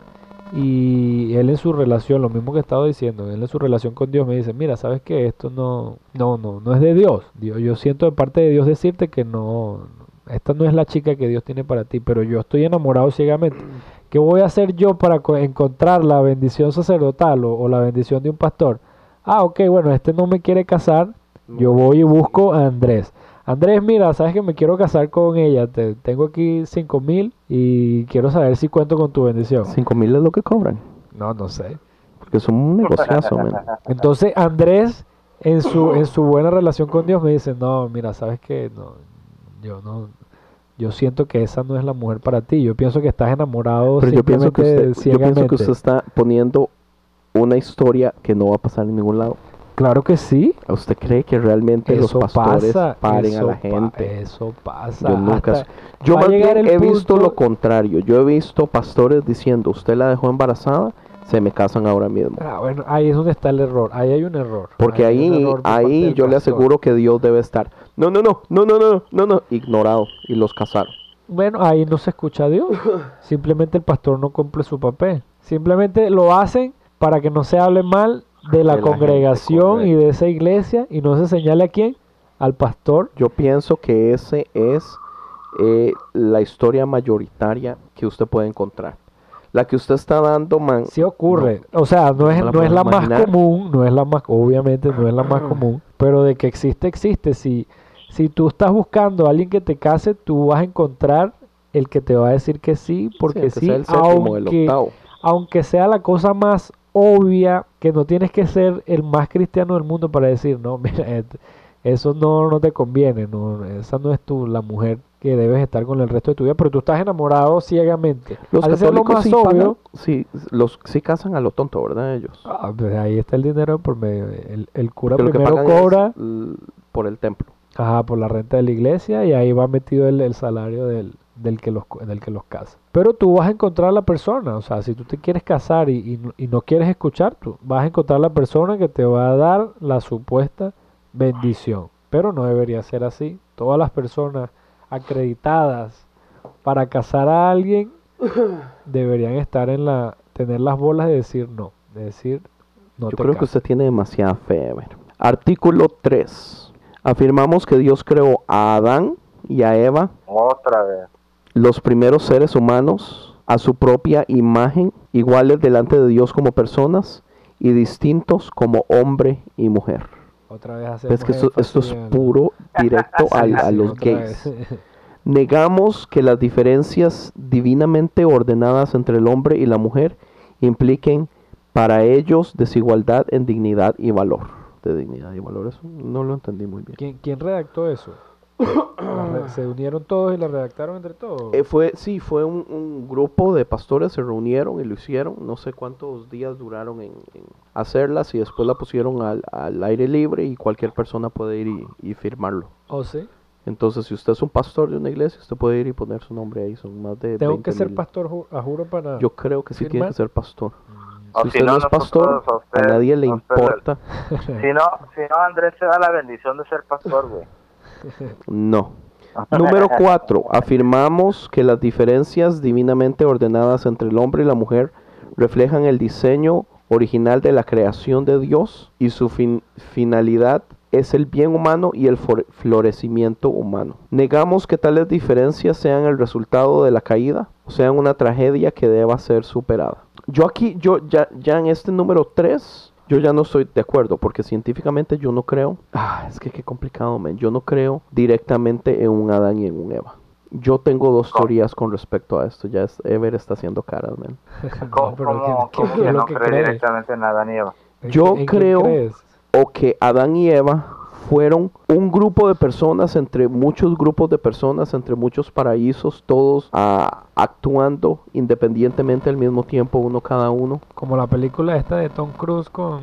y él en su relación, lo mismo que he estado diciendo, él en su relación con Dios me dice, mira, sabes que esto no, no, no, no es de Dios. Dios, yo siento de parte de Dios decirte que no, esta no es la chica que Dios tiene para ti, pero yo estoy enamorado ciegamente. ¿Qué voy a hacer yo para co- encontrar la bendición sacerdotal o, o la bendición de un pastor? Ah, ok, bueno, este no me quiere casar, yo voy y busco a Andrés. Andrés, mira, sabes que me quiero casar con ella, te, tengo aquí cinco mil y quiero saber si cuento con tu bendición. 5 mil es lo que cobran. No, no sé. Porque es un negociazo, man. Entonces Andrés, en su, en su buena relación con Dios, me dice, no, mira, sabes que no, yo no, yo siento que esa no es la mujer para ti. Yo pienso que estás enamorado Pero yo pienso, que usted, yo pienso que usted está poniendo una historia que no va a pasar en ningún lado. Claro que sí. ¿Usted cree que realmente los pastores pasa. paren a la pa- gente? eso pasa. Yo nunca. Yo más bien he visto lo contrario. Yo he visto pastores diciendo, usted la dejó embarazada, se me casan ahora mismo. Ah, bueno, ahí es donde está el error. Ahí hay un error. Porque ahí, error ahí yo le aseguro que Dios debe estar. No, no, no, no, no, no, no, no, ignorado y los casaron. Bueno, ahí no se escucha a Dios. Simplemente el pastor no cumple su papel. Simplemente lo hacen para que no se hable mal de la De la gente, congregación y de esa iglesia y no se señale a quién, al pastor. Yo pienso que ese es eh, la historia mayoritaria que usted puede encontrar. La que usted está dando, man. Sí ocurre. O sea, no es, no es la más común, no es la más, obviamente no es la más común, pero de que existe, existe. Si, si tú estás buscando a alguien que te case, tú vas a encontrar el que te va a decir que sí, porque que sí, el séptimo, aunque, aunque sea la cosa más obvia, que no tienes que ser el más cristiano del mundo para decir, no, mira, eso no, no te conviene, no, esa no es tu, la mujer que debes estar con el resto de tu vida, pero tú estás enamorado ciegamente. Los Al ser lo católicos más sí, obvio, sí, los, sí casan a lo tonto, ¿verdad? Ellos. Ah, pues ahí está el dinero por medio. El, el cura Que lo que primero cobra por el templo. ajá, por la renta de la iglesia y ahí va metido el, el salario del, del, que los, del que los casa. Pero tú vas a encontrar la persona, o sea, si tú te quieres casar y, y no quieres escuchar, tú vas a encontrar la persona que te va a dar la supuesta bendición. Pero no debería ser así. Todas las personas acreditadas para casar a alguien deberían estar en la, tener las bolas de decir no, de decir no Yo te creo que usted tiene demasiada fe. a ver. Artículo 3. Afirmamos que Dios creó a Adán y a Eva, Otra vez. los primeros seres humanos, a su propia imagen, iguales delante de Dios como personas y distintos como hombre y mujer. Otra vez hacemos Es que esto, esto es puro directo a, Sí, los gays. vez. Negamos que las diferencias divinamente ordenadas entre el hombre y la mujer impliquen para ellos desigualdad en dignidad y valor. De dignidad y valor, eso no lo entendí muy bien. ¿Quién, quién redactó eso? ¿Se unieron todos y la redactaron entre todos? Eh, fue, sí, fue un, un grupo de pastores, se reunieron y lo hicieron. No sé cuántos días duraron en, en hacerlas y después la pusieron al, al aire libre y cualquier persona puede ir y, y firmarlo. ¿Oh, sí? Entonces, si usted es un pastor de una iglesia, usted puede ir y poner su nombre ahí. Son más de ¿Tengo 20 que ser mil. pastor, ju- a juro, para...? Yo creo que sí tiene ¿Firmar? que ser pastor. O Si usted no es nosotros pastor, a a usted- nadie le a importa. Si no, si no, Andrés se da la bendición de ser pastor, güey. No. Número 4. Afirmamos que las diferencias divinamente ordenadas entre el hombre y la mujer reflejan el diseño original de la creación de Dios y su fin- finalidad es el bien humano y el florecimiento humano. Negamos que tales diferencias sean el resultado de la caída o sean una tragedia que deba ser superada. Yo aquí, yo ya, ya en este número 3, yo ya no estoy de acuerdo porque científicamente yo no creo. Ah, es que qué complicado, man. Yo no creo directamente en un Adán y en un Eva. Yo tengo dos teorías con respecto a esto. Ya es, Ever está haciendo caras, man. ¿Cómo, pero cómo- ¿qué- cómo qué que no cree directamente en Adán y Eva? ¿En Yo creo-? O que Adán y Eva fueron un grupo de personas entre muchos grupos de personas, entre muchos paraísos, todos ah, actuando independientemente al mismo tiempo, uno cada uno. Como la película esta de Tom Cruise con...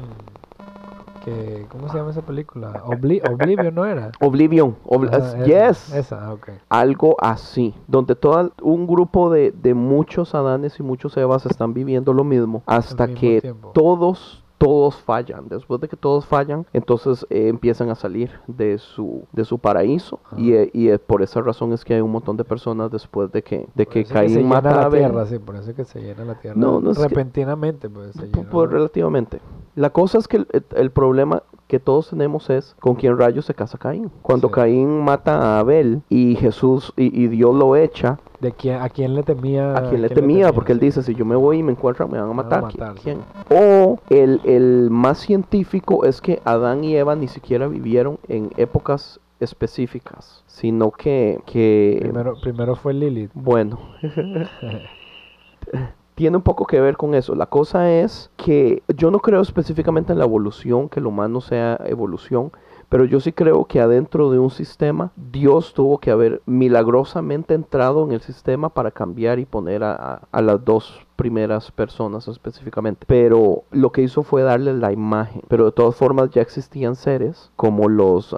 Que, ¿Cómo se llama esa película? Obli- Oblivion, ¿no era? Oblivion. obli- yes. esa, ah, ok. algo así, donde todo un grupo de, de muchos Adanes y muchos Evas están viviendo lo mismo hasta que tiempo. todos todos fallan. Después de que todos fallan, entonces eh, empiezan a salir de su de su paraíso y, eh, y eh, por esa razón es que hay un montón de personas después de que de Por que Caín llena mata la Abel. tierra, sí, por eso es que se llena la tierra. No, no es que- Repentinamente, pues se Pu- llena. Pues relativamente. La cosa es que el, el problema que todos tenemos es con quién rayos se casa Caín. Cuando Sí. Caín mata a Abel y Jesús y, y Dios lo echa, ¿De quién, ¿A quién le temía? a quien le temía, porque él dice, si yo me voy y me encuentran, me van a van a matar. ¿Qui- ¿Quién? O el, el más científico es que Adán y Eva ni siquiera vivieron en épocas específicas, sino que, que Primero, primero fue Lilith. bueno, tiene un poco que ver con eso. La cosa es que yo no creo específicamente en la evolución, que el humano sea evolución, pero yo sí creo que adentro de un sistema, Dios tuvo que haber milagrosamente entrado en el sistema para cambiar y poner a, a- a las dos primeras personas específicamente. Pero lo que hizo fue darle la imagen. Pero de todas formas ya existían seres como los uh,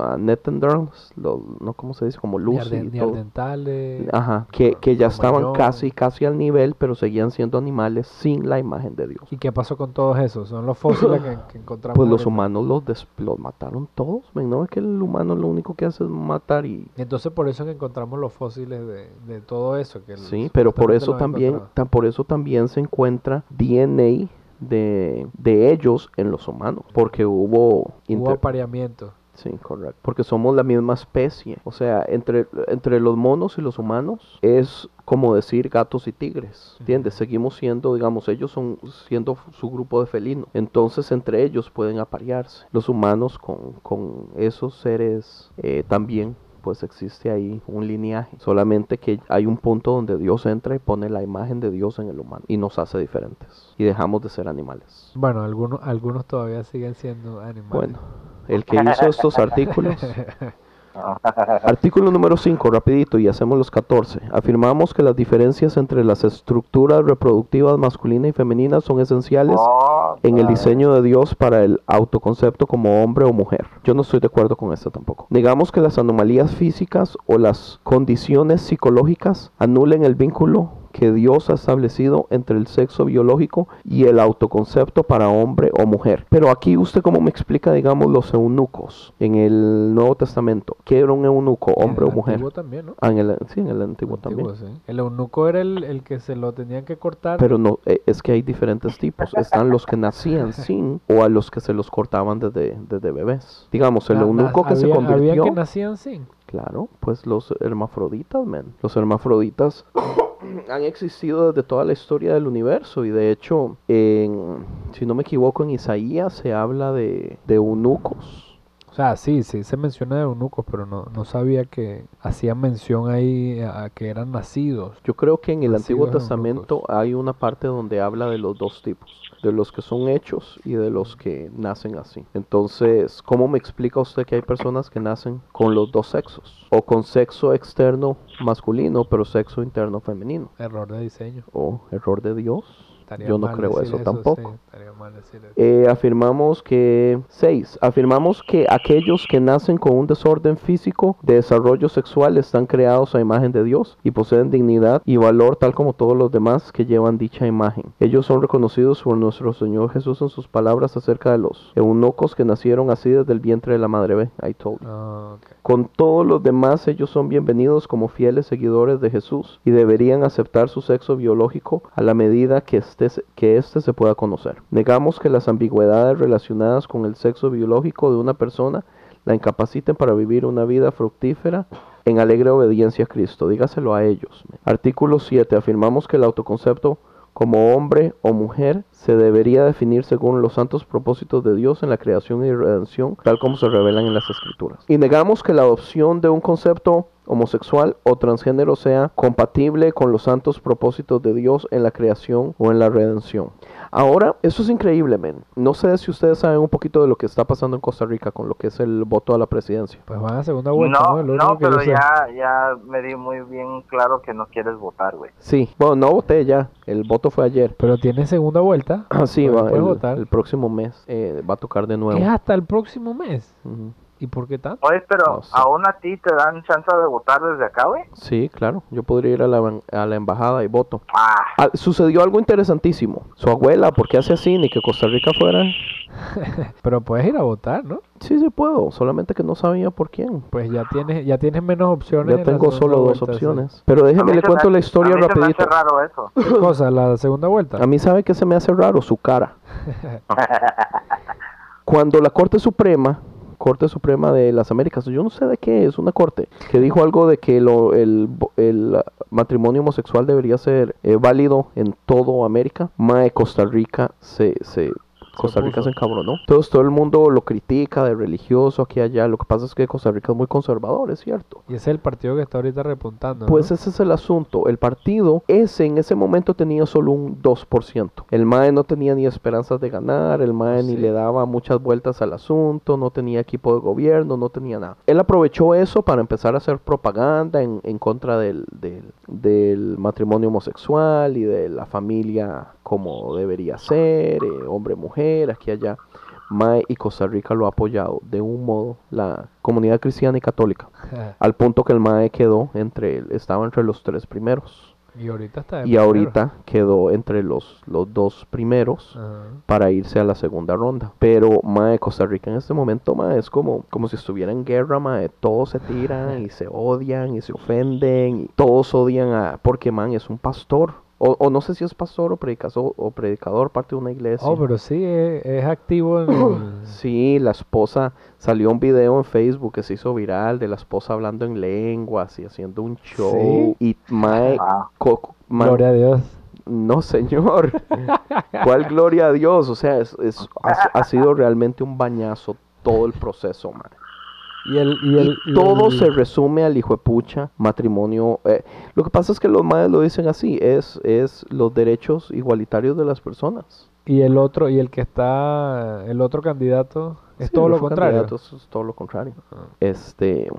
los, no cómo se dice, como Lucy. Neandertales. Ajá, que, que ya estaban casi, casi al nivel, pero seguían siendo animales sin la imagen de Dios. ¿Y qué pasó con todos esos? Son los fósiles que, que encontramos. Pues los humanos los, des- los mataron todos, ¿no? Es que el humano lo único que hace es matar y... Entonces por eso que encontramos los fósiles de, de todo eso. Que Sí, pero por eso también, tan- por eso también se encuentra DNA de, de ellos en los humanos, porque hubo... Hubo apareamiento. Sí, correcto. Porque somos la misma especie. O sea, entre, entre los monos y los humanos es como decir gatos y tigres. ¿Entiendes? Seguimos siendo, digamos, ellos son siendo su grupo de felinos. Entonces, entre ellos pueden aparearse. Los humanos con, con esos seres eh, también pues existe ahí un lineaje. Solamente que hay un punto donde Dios entra y pone la imagen de Dios en el humano y nos hace diferentes. Y dejamos de ser animales. Bueno, algunos, algunos todavía siguen siendo animales. Bueno, el que hizo estos artículos Artículo número 5, rapidito, y hacemos los 14. Afirmamos que las diferencias entre las estructuras reproductivas masculina y femenina son esenciales No, en el diseño de Dios para el autoconcepto como hombre o mujer. Yo no estoy de acuerdo con esto tampoco. Negamos que las anomalías físicas o las condiciones psicológicas anulen el vínculo que Dios ha establecido entre el sexo biológico y el autoconcepto para hombre o mujer. Pero aquí usted cómo me explica, digamos, los eunucos en el Nuevo Testamento. ¿Qué era un eunuco, hombre En o el mujer? Antiguo también, ¿no? Ah, en el, sí, en el Antiguo también. Antiguo, sí. El eunuco era el, el que se lo tenían que cortar. Pero no, eh, es que hay diferentes tipos. Están los que nacían sin o a los que se los cortaban desde, desde bebés. Digamos, el eunuco que se había- convirtió. Había que nacían sin. Claro, pues los hermafroditas, men. Los hermafroditas han existido desde toda la historia del universo y de hecho, en, si no me equivoco, en Isaías se habla de, de eunucos. O sea, sí, sí se menciona de eunucos, pero no, no sabía que hacían mención ahí a que eran nacidos. Yo creo que en el Antiguo eunucos. Testamento hay una parte donde habla de los dos tipos, de los que son hechos y de los que nacen así. Entonces, ¿cómo me explica usted que hay personas que nacen con los dos sexos? O con sexo externo masculino, pero sexo interno femenino. Error de diseño. O error de Dios. Estaría Yo no creo decir eso tampoco. sí, eso. Eh, afirmamos que 6. Afirmamos que aquellos que nacen con un desorden físico de desarrollo sexual están creados a imagen de Dios y poseen dignidad y valor tal como todos los demás que llevan dicha imagen. Ellos son reconocidos por nuestro Señor Jesús en sus palabras acerca de los eunucos que nacieron así desde el vientre de la madre B. I told you. Ah, ok. Con todos los demás ellos son bienvenidos como fieles seguidores de Jesús y deberían aceptar su sexo biológico a la medida que éste que éste se pueda conocer. Negamos que las ambigüedades relacionadas con el sexo biológico de una persona la incapaciten para vivir una vida fructífera en alegre obediencia a Cristo. Dígaselo a ellos. Artículo 7. Afirmamos que el autoconcepto como hombre o mujer se debería definir según los santos propósitos de Dios en la creación y redención, tal como se revelan en las escrituras. Y negamos que la adopción de un concepto homosexual o transgénero sea compatible con los santos propósitos de Dios en la creación o en la redención. Ahora, eso es increíble, men. No sé si ustedes saben un poquito de lo que está pasando en Costa Rica con lo que es el voto a la presidencia. Pues van a segunda vuelta, ¿no? No, no, pero ya, ya me di muy bien claro que no quieres votar, güey. Sí, bueno, no voté ya. El voto fue ayer. Pero tiene segunda vuelta. Ah, sí, va, el, votar. el próximo mes eh, va a tocar de nuevo. Es hasta el próximo mes. Ujú. ¿Y por qué tanto? Oye, pero No sé. aún a ti te dan chance de votar desde acá, güey. Sí, claro. Yo podría ir a la, a la embajada y voto. Ah, Ah, sucedió algo interesantísimo. Su abuela, ¿por qué hace así? Ni que Costa Rica fuera. Pero puedes ir a votar, ¿no? Sí, sí puedo. Solamente que no sabía por quién. Pues ya tienes, ya tienes menos opciones. Ya tengo solo dos vuelta, sí. opciones. Pero déjeme le cuento me- la historia a mí rapidito. Se me hace raro eso. ¿Qué cosa? ¿La segunda vuelta? A mí sabe que se me hace raro su cara. Cuando la Corte Suprema, Corte Suprema de las Américas, yo no sé de qué es, una corte, que dijo algo de que lo- el, el, matrimonio homosexual debería ser eh, válido en todo América. Mae, Costa Rica se... se Costa Rica se encabronó. Entonces todo el mundo lo critica de religioso aquí y allá. Lo que pasa es que Costa Rica es muy conservador, es cierto. Y ese es el partido que está ahorita repuntando. Pues ¿no? ese es el asunto. El partido, ese en ese momento tenía solo un 2%. El MAE no tenía ni esperanzas de ganar, el MAE ni le daba muchas vueltas al asunto, no tenía equipo de gobierno, no tenía nada. Él aprovechó eso para empezar a hacer propaganda en, en contra del, del, del matrimonio homosexual y de la familia como debería ser, eh, hombre-mujer, aquí y allá. MAE y Costa Rica lo ha apoyado de un modo la comunidad cristiana y católica al punto que el MAE quedó entre, estaba entre los tres primeros. y ahorita está Y ahorita quedó entre los, los dos primeros para irse a la segunda ronda. Pero MAE Costa Rica en este momento, MAE, es como, como si estuviera en guerra, MAE. Todos se tiran y se odian y se ofenden. Y todos odian a... Porque, man, es un pastor. O, o no sé si es pastor o predicador, o predicador, parte de una iglesia. Oh, pero sí, es, es activo en el- Sí, la esposa, salió un video en Facebook que se hizo viral de la esposa hablando en lenguas y haciendo un show. Y mae, Ah, co- Gloria a Dios. no señor, ¿cuál gloria a Dios? O sea, es, es- ha, ha sido realmente un bañazo todo el proceso, man. Y, el, y, el, Y todo el- se resume al hijo de pucha, matrimonio. eh, lo que pasa es que los madres lo dicen así, es, es los derechos igualitarios de las personas. y el otro, y el que está, el otro candidato, es Sí, todo lo contrario. candidato Es, es todo lo contrario. Este,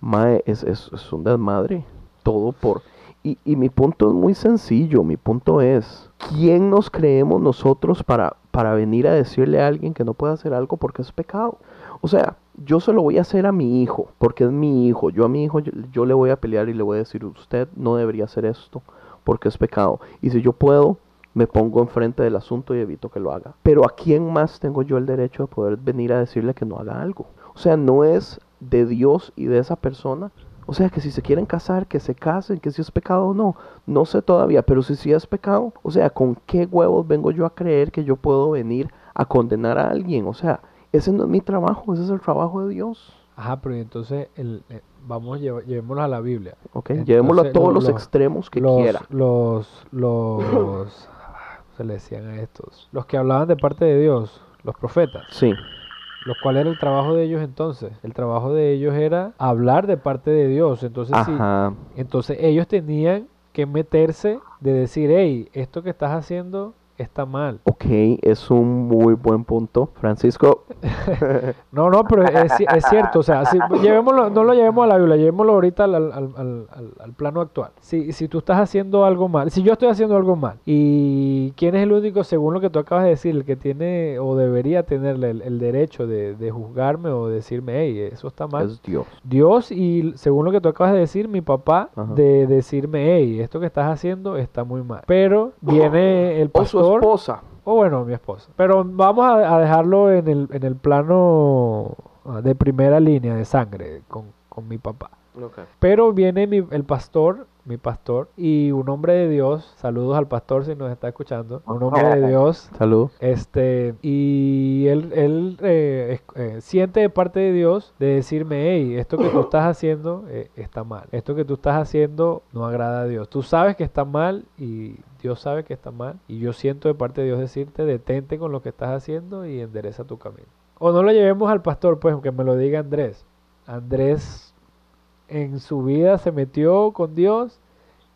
mae, es, es, es un desmadre. Todo por... Y, y mi punto es muy sencillo. Mi punto es, ¿quién nos creemos nosotros para, para venir a decirle a alguien que no puede hacer algo porque es pecado? O sea, yo se lo voy a hacer a mi hijo, porque es mi hijo. Yo a mi hijo, yo, le voy a pelear y le voy a decir, usted no debería hacer esto porque es pecado. Y si yo puedo, me pongo enfrente del asunto y evito que lo haga. Pero ¿a quién más tengo yo el derecho de poder venir a decirle que no haga algo? O sea, no es de Dios y de esa persona. O sea, que si se quieren casar, que se casen, que si es pecado o no. No sé todavía, pero si sí es pecado, o sea, ¿con qué huevos vengo yo a creer que yo puedo venir a condenar a alguien? O sea, ese no es mi trabajo, ese es el trabajo de Dios. Ajá, pero entonces el, eh, vamos, lleva- llevémoslo a la Biblia. ¿Ok? Entonces, Llevémoslo a todos lo- los lo- extremos que los, quiera. Los, los, se le decían a estos, los que hablaban de parte de Dios, los profetas. Sí, Los cuál era el trabajo de ellos entonces? El trabajo de ellos era hablar de parte de Dios. Entonces, sí, ajá. entonces ellos tenían que meterse de decir, hey, esto que estás haciendo está mal. Ok, es un muy buen punto. Francisco, No, no, pero es, ci- es cierto, o sea, si, llevémoslo, no lo llevemos a la Biblia, llevémoslo ahorita al, al- al- plano actual. Si, si tú estás haciendo algo mal, si yo estoy haciendo algo mal, y quién es el único, según lo que tú acabas de decir, el que tiene o debería tener el, el derecho de, de juzgarme o decirme, hey, eso está mal. es Dios. Dios y según lo que tú acabas de decir, mi papá, Ajá. de decirme, hey, esto que estás haciendo está muy mal. Pero viene el O su pastor, esposa. o bueno, mi esposa. Pero vamos a, a dejarlo en el, en el plano ah, de primera línea de sangre con, con mi papá. Pero viene mi- el pastor, mi pastor, y un hombre de Dios, saludos al pastor si nos está escuchando, un hombre de Dios, Salud. este, y él, él eh, eh, siente de parte de Dios de decirme, hey, esto que tú estás haciendo eh, está mal, esto que tú estás haciendo no agrada a Dios. Tú sabes que está mal y Dios sabe que está mal, y yo siento de parte de Dios decirte, detente con lo que estás haciendo y endereza tu camino. O no lo llevemos al pastor, pues, que me lo diga Andrés. Andrés en su vida se metió con Dios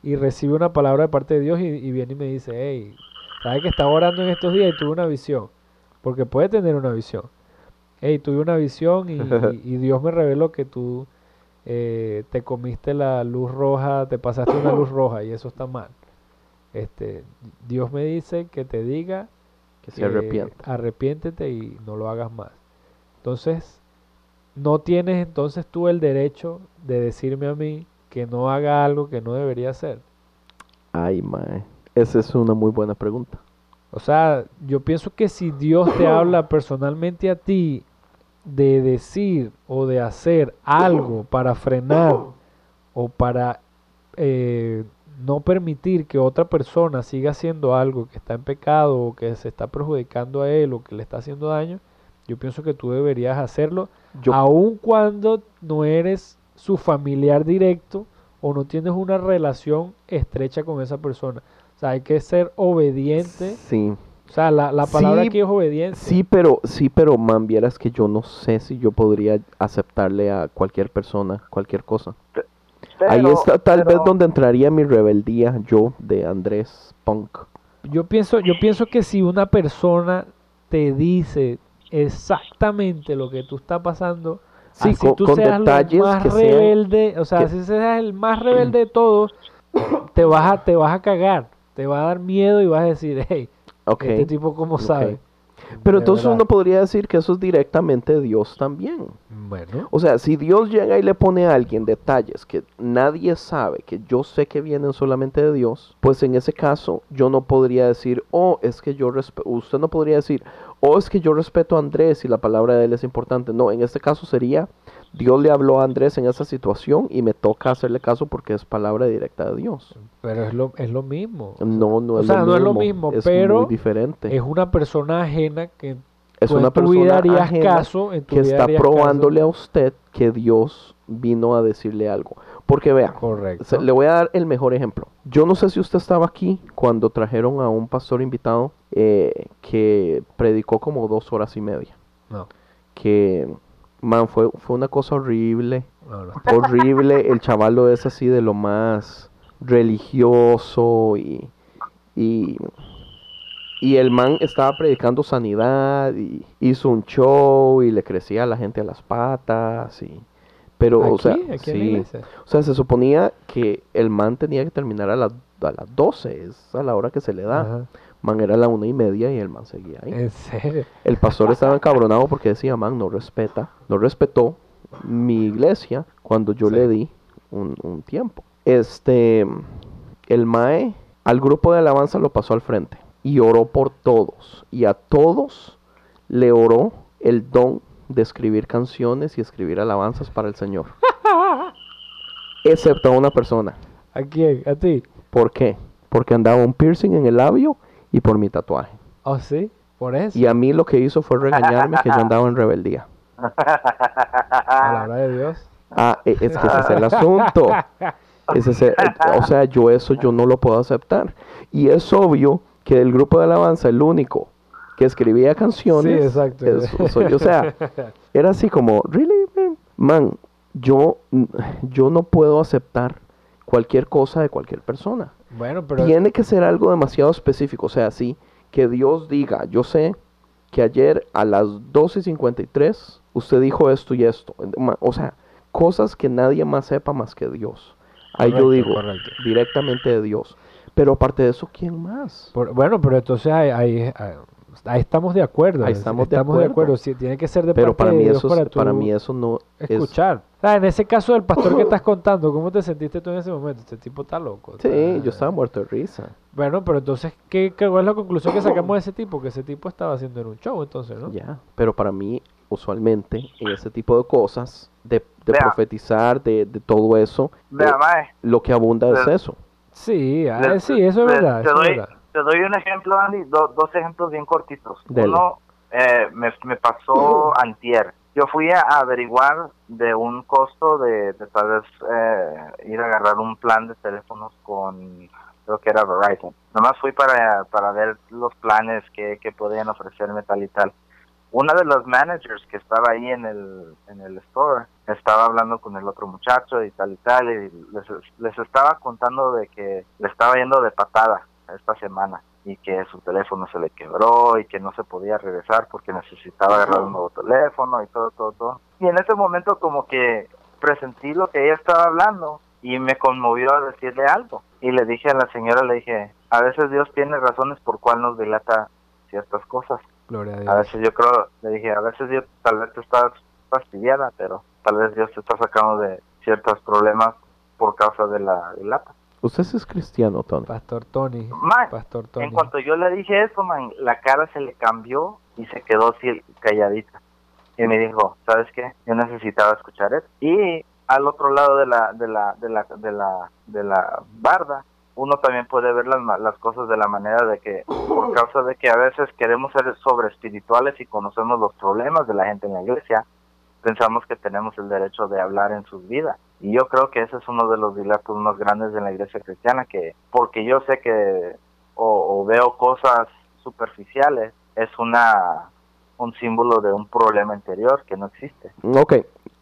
y recibe una palabra de parte de Dios y, y viene y me dice, hey, ¿sabes que estaba orando en estos días y tuve una visión? Porque puede tener una visión. Hey, tuve una visión y, y- y Dios me reveló que tú eh, te comiste la luz roja, te pasaste una luz roja y eso está mal. Este, Dios me dice que te diga Que se arrepienta. arrepiéntete y no lo hagas más. Entonces, no tienes entonces tú el derecho de decirme a mí que no haga algo que no debería hacer. Ay, mae. Esa es una muy buena pregunta. O sea, yo pienso que si Dios te habla personalmente a ti de decir o de hacer algo para frenar o para eh, no permitir que otra persona siga haciendo algo que está en pecado o que se está perjudicando a él o que le está haciendo daño, yo pienso que tú deberías hacerlo Yo, aun cuando no eres su familiar directo o no tienes una relación estrecha con esa persona. O sea, hay que ser obediente. sí. O sea, la, la palabra Sí, aquí es obediencia. Sí, pero, sí, pero, man, vieras que yo no sé si yo podría aceptarle a cualquier persona cualquier cosa. Ahí está tal pero- vez donde entraría mi rebeldía, yo, de Andrés Punk. Yo pienso, yo pienso que si una persona te dice exactamente lo que tú estás pasando, Sí, así con- tú con seas detalles lo más que sean- rebelde, o sea, que- si seas el más rebelde de todos, te vas a, te vas a cagar, te va a dar miedo y vas a decir, hey, este tipo cómo sabe. Pero entonces verdad. uno podría decir que eso es directamente Dios también. Bueno, O sea, si Dios llega y le pone a alguien detalles que nadie sabe, que yo sé que vienen solamente de Dios, pues en ese caso yo no podría decir, oh, es que yo respeto, usted no podría decir, oh, es que yo respeto a Andrés y la palabra de él es importante. No, en este caso sería Dios le habló a Andrés en esa situación y me toca hacerle caso porque es palabra directa de Dios. Pero es lo, es lo mismo. No, no O es, sea, lo, no es mismo, lo mismo, es pero muy diferente. Es una persona ajena que Es una persona ajena caso, que está caso. probándole a usted que Dios vino a decirle algo. Porque vea, Correcto. se- le voy a dar el mejor ejemplo. Yo no sé si usted estaba aquí cuando trajeron a un pastor invitado eh, que predicó como dos horas y media. No, Que, man, fue, fue una cosa horrible. horrible. El chavalo es así de lo más religioso y, y, y el man estaba predicando sanidad y hizo un show y le crecía a la gente a las patas y pero o sea, aquí sí, o sea, se suponía que el man tenía que terminar a las a las 12, es a la hora que se le da. Ajá. Man era la una y media y el man seguía ahí. En serio. El pastor estaba encabronado porque decía, man, no respeta, no respetó mi iglesia cuando yo Sí. le di un, un tiempo. Este, el mae al grupo de alabanza lo pasó al frente y oró por todos. Y a todos le oró el don de escribir canciones y escribir alabanzas para el Señor. Excepto a una persona. ¿A quién? ¿A ti? ¿Por qué? Porque andaba un piercing en el labio y por mi tatuaje. ¿Oh, sí? ¿Por eso? Y a mí lo que hizo fue regañarme que yo andaba en rebeldía. Palabra de Dios. Ah, e- es que ese es el asunto. Ese es el- o sea, yo eso yo no lo puedo aceptar. Y es obvio que del grupo de alabanza el único que escribía canciones Sí, exacto. soy. O sea, era así como, really, man? Man, yo, yo no puedo aceptar cualquier cosa de cualquier persona. Bueno, pero Tiene que ser algo demasiado específico. O sea, sí, que Dios diga, yo sé que ayer a las 12.53 usted dijo esto y esto. O sea, cosas que nadie más sepa más que Dios. Ahí yo digo, correcto. directamente de Dios. Pero aparte de eso, ¿quién más? por- bueno, pero entonces ahí, ahí, ahí estamos de acuerdo. Ahí es- estamos de acuerdo. Sí, tiene que ser de Pero parte para de mí, Dios eso, para, para mí eso no es... escuchar. Sea, en ese caso del pastor que estás contando, ¿cómo te sentiste tú en ese momento? Este tipo está loco. Sí, está- yo estaba muerto de risa. Bueno, pero entonces, ¿qué, ¿cuál es la conclusión que sacamos de ese tipo? Que ese tipo estaba haciendo en un show, entonces, ¿no? Ya, pero para mí, usualmente, en ese tipo de cosas, de, de Vea. profetizar, de, de todo eso, Vea, eh, lo que abunda es Le- eso. Sí, ah, sí, eso es verdad. Te eso es doy, verdad. te doy un ejemplo, Andy, do- dos ejemplos bien cortitos. Dele. Uno eh, me, me pasó antier. Yo fui a averiguar de un costo de, de tal vez eh, ir a agarrar un plan de teléfonos con, creo que era Verizon. Nomás fui para, para ver los planes que, que podían ofrecerme tal y tal. Una de los managers que estaba ahí en el, en el store estaba hablando con el otro muchacho y tal y tal y les, les estaba contando de que le estaba yendo de patada esta semana y que su teléfono se le quebró y que no se podía regresar porque necesitaba agarrar un nuevo teléfono y todo, todo, todo. Y en ese momento como que presentí lo que ella estaba hablando y me conmovió a decirle algo. Y le dije a la señora, le dije, a veces Dios tiene razones por cuál nos dilata ciertas cosas. Gloria a A Dios. veces yo creo, le dije, a veces Dios tal vez te estás fastidiada, pero tal vez Dios te está sacando de ciertos problemas por causa de la dilata. Usted sí es cristiano, Tony. Pastor Tony. Pastor Tony. En cuanto yo le dije eso, man, la cara se le cambió y se quedó así calladita. Y me dijo, ¿sabes qué? Yo necesitaba escuchar eso. Y al otro lado de la de la de la de la de la barda, uno también puede ver las, ma- las cosas de la manera de que por causa de que a veces queremos ser sobre espirituales y conocemos los problemas de la gente en la iglesia, pensamos que tenemos el derecho de hablar en sus vidas. Y yo creo que ese es uno de los dilatos más grandes en la iglesia cristiana, que porque yo sé que o, o veo cosas superficiales, es una un símbolo de un problema interior que no existe. Ok,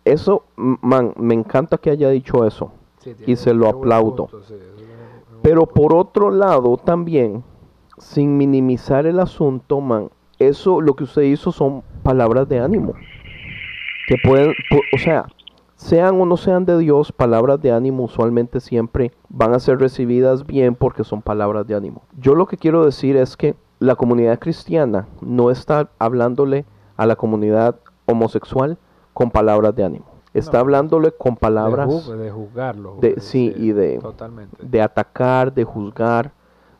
eso, man, me encanta que haya dicho eso. Sí, y se lo aplaudo. punto, sí, es un- es un Pero por otro lado, también, sin minimizar el asunto, man, eso lo que usted hizo son palabras de ánimo. Que pueden, pu- o sea, sean o no sean de Dios, palabras de ánimo usualmente siempre van a ser recibidas bien porque son palabras de ánimo. Yo lo que quiero decir es que la comunidad cristiana no está hablándole a la comunidad homosexual con palabras de ánimo. Está No. hablándole con De palabras de juzgarlo. de- sí, y de- Totalmente. de atacar, de juzgar,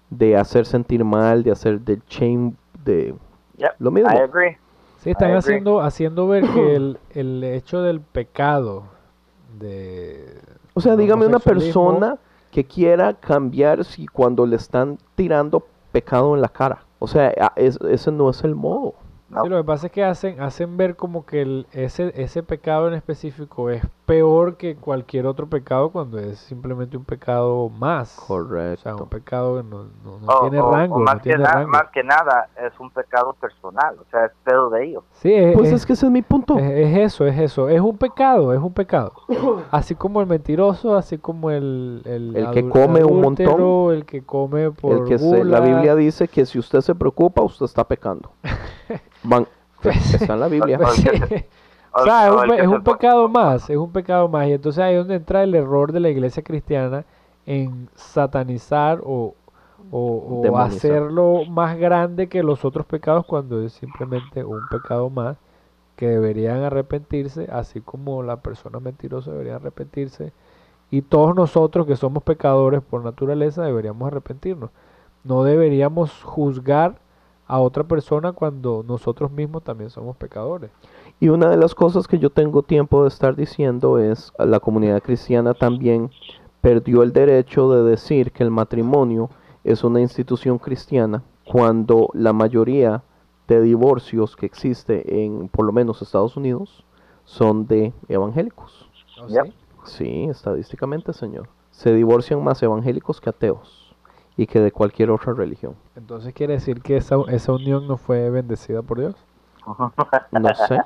de hacer sentir mal, de hacer del shame, de Yep, lo mismo. I agree. Sí, están haciendo, haciendo ver que el, el hecho del pecado de... O sea, dígame una persona que quiera cambiar si cuando le están tirando pecado en la cara. O sea, ese no es el modo. No. Sí, lo que pasa es que hacen, hacen ver como que el- ese, ese pecado en específico es peor que cualquier otro pecado cuando es simplemente un pecado más. O sea, Correcto. un pecado que no, no- no O- tiene o- o rango, más, no que tiene na- rango. más que nada es un pecado personal, o sea, es pedo de ellos. Sí, es, Pues es- es que ese es mi punto. es- es eso, es eso. Es un pecado, es un pecado. Así como el mentiroso, así como el... El, El que come un montón. El que come por El que se, la. Biblia dice que si usted se preocupa, usted está pecando. Van, Pues- está en la Biblia. Pues sí. O- sea, es un, es pecado más, es un pecado más. Y entonces ahí es donde entra el error de la iglesia cristiana en satanizar o, o- o hacerlo más grande que los otros pecados cuando es simplemente un pecado más que deberían arrepentirse, así como la persona mentirosa debería arrepentirse. Y todos nosotros que somos pecadores por naturaleza deberíamos arrepentirnos. No deberíamos juzgar a otra persona cuando nosotros mismos también somos pecadores. Y una de las cosas que yo tengo tiempo de estar diciendo es, la comunidad cristiana también perdió el derecho de decir que el matrimonio es una institución cristiana cuando la mayoría de divorcios que existe en por lo menos Estados Unidos son de evangélicos. ¿Oh, sí? Sí, estadísticamente, señor. Se divorcian más evangélicos que ateos y que de cualquier otra religión. Entonces quiere decir que esa, esa unión no fue bendecida por Dios. No sé.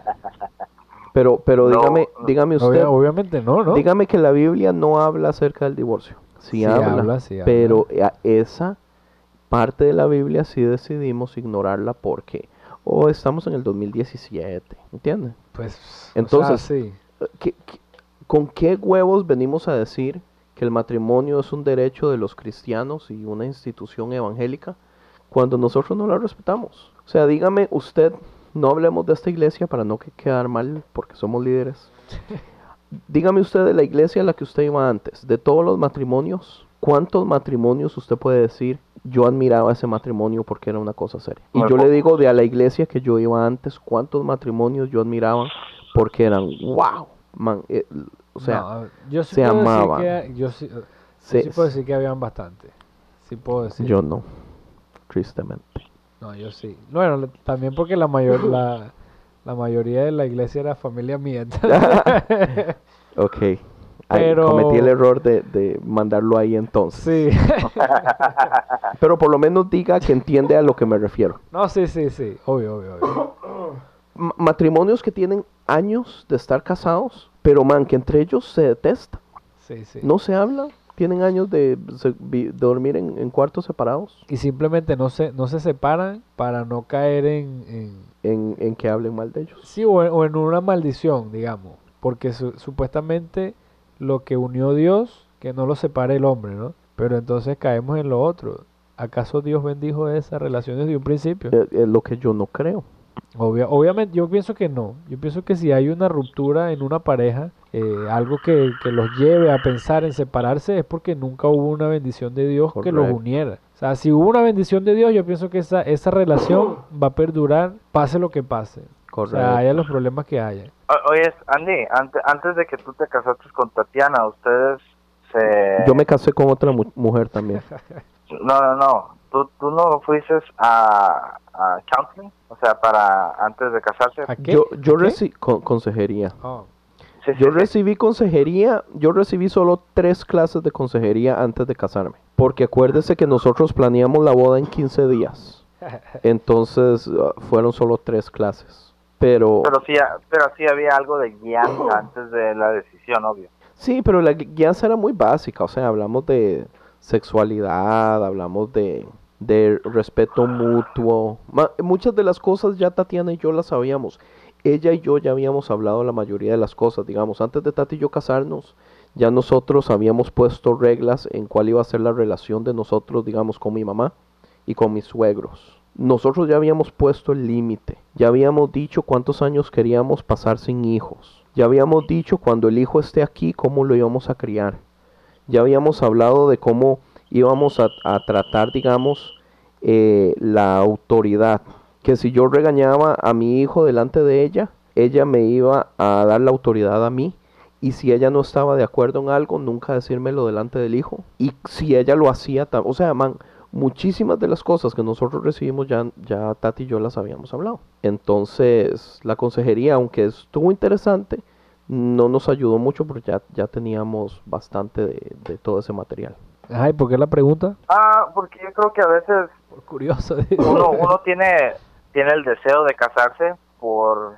Pero, pero No, dígame, no. dígame usted, Obvia- obviamente no, ¿no? dígame que la Biblia no habla acerca del divorcio. Sí, Sí habla, habla, sí habla. pero a- esa parte de la Biblia sí decidimos ignorarla porque oh, estamos en el 2017, ¿entiendes? Pues, Entonces- o sea, sí. ¿Qué- qué- con qué huevos venimos a decir que el matrimonio es un derecho de los cristianos y una institución evangélica cuando nosotros no la respetamos? O sea, dígame usted, no hablemos de esta iglesia para no que- quedar mal porque somos líderes. Dígame usted de la iglesia a la que usted iba antes, de todos los matrimonios, ¿cuántos matrimonios usted puede decir? Yo admiraba ese matrimonio porque era una cosa seria. Y yo le digo de a la iglesia que yo iba antes, ¿cuántos matrimonios yo admiraba porque eran wow? Man, eh, o sea, No, yo sí se amaban. que- yo sí, yo se- sí puedo decir que habían bastante. Sí puedo decir. yo no, tristemente. No, yo sí. Bueno, también porque la mayor la, la mayoría de la iglesia era familia mía. entonces- Ok. Ay, Pero- cometí el error de, de mandarlo ahí entonces. sí. Pero por lo menos diga que entiende a lo que me refiero. No, sí, sí, sí. Obvio, obvio, obvio. Ma- matrimonios que tienen años de estar casados, pero man, que entre ellos se. Sí, sí. No se habla. Tienen años de, dormir en, en cuartos separados. Y simplemente no se, no se separan para no caer en, en- En, en que hablen mal de ellos. sí, o en, o en una maldición, digamos. Porque su- supuestamente lo que unió Dios, que no lo separe el hombre, ¿no? Pero entonces caemos en lo otro. ¿Acaso Dios bendijo esas relaciones de un principio? Eh, Es lo que yo no creo. Obvia- obviamente, yo pienso que no. Yo pienso que si hay una ruptura en una pareja, eh, algo que, que los lleve a pensar en separarse es porque nunca hubo una bendición de Dios que los uniera. O sea, si hubo una bendición de Dios, yo pienso que esa, esa relación va a perdurar, pase lo que pase. O sea, haya los problemas que haya. O- Oye, Andy, ante- antes de que tú te casaste con Tatiana, ustedes se... Yo me casé con otra mu- mujer también. No, no, no. ¿Tú, tú no fuiste a, a counseling? O sea, para antes de casarse. ¿A qué? Yo, yo recibí consejería. Oh, Sí, sí, Yo sí. recibí consejería, yo recibí solo tres clases de consejería antes de casarme. Porque acuérdese que nosotros planeamos la boda en 15 días. Entonces uh, fueron solo tres clases. Pero, Pero sí, pero sí había algo de guianza antes de la decisión, obvio. sí, pero la gui- guianza era muy básica. O sea, hablamos de sexualidad, hablamos de, de respeto mutuo. Muchas de las cosas ya Tatiana y yo las sabíamos. Ella y yo ya habíamos hablado la mayoría de las cosas. Digamos, antes de Tati y yo casarnos, ya nosotros habíamos puesto reglas en cuál iba a ser la relación de nosotros, digamos, con mi mamá y con mis suegros. Nosotros ya habíamos puesto el límite, ya habíamos dicho cuántos años queríamos pasar sin hijos, ya habíamos dicho cuando el hijo esté aquí cómo lo íbamos a criar, ya habíamos hablado de cómo íbamos a, tratar, digamos, eh, la autoridad, que si yo regañaba a mi hijo delante de ella, ella me iba a dar la autoridad a mí. Y si ella no estaba de acuerdo en algo, nunca decírmelo delante del hijo. Y si ella lo hacía, o sea, man, muchísimas de las cosas que nosotros recibimos ya, ya Tati y yo las habíamos hablado. Entonces, la consejería, aunque estuvo interesante, no nos ayudó mucho porque ya, ya teníamos bastante de, de todo ese material. Ay, ¿por qué la pregunta? Ah, porque yo creo que a veces Por curioso. uno, uno tiene, tiene el deseo de casarse por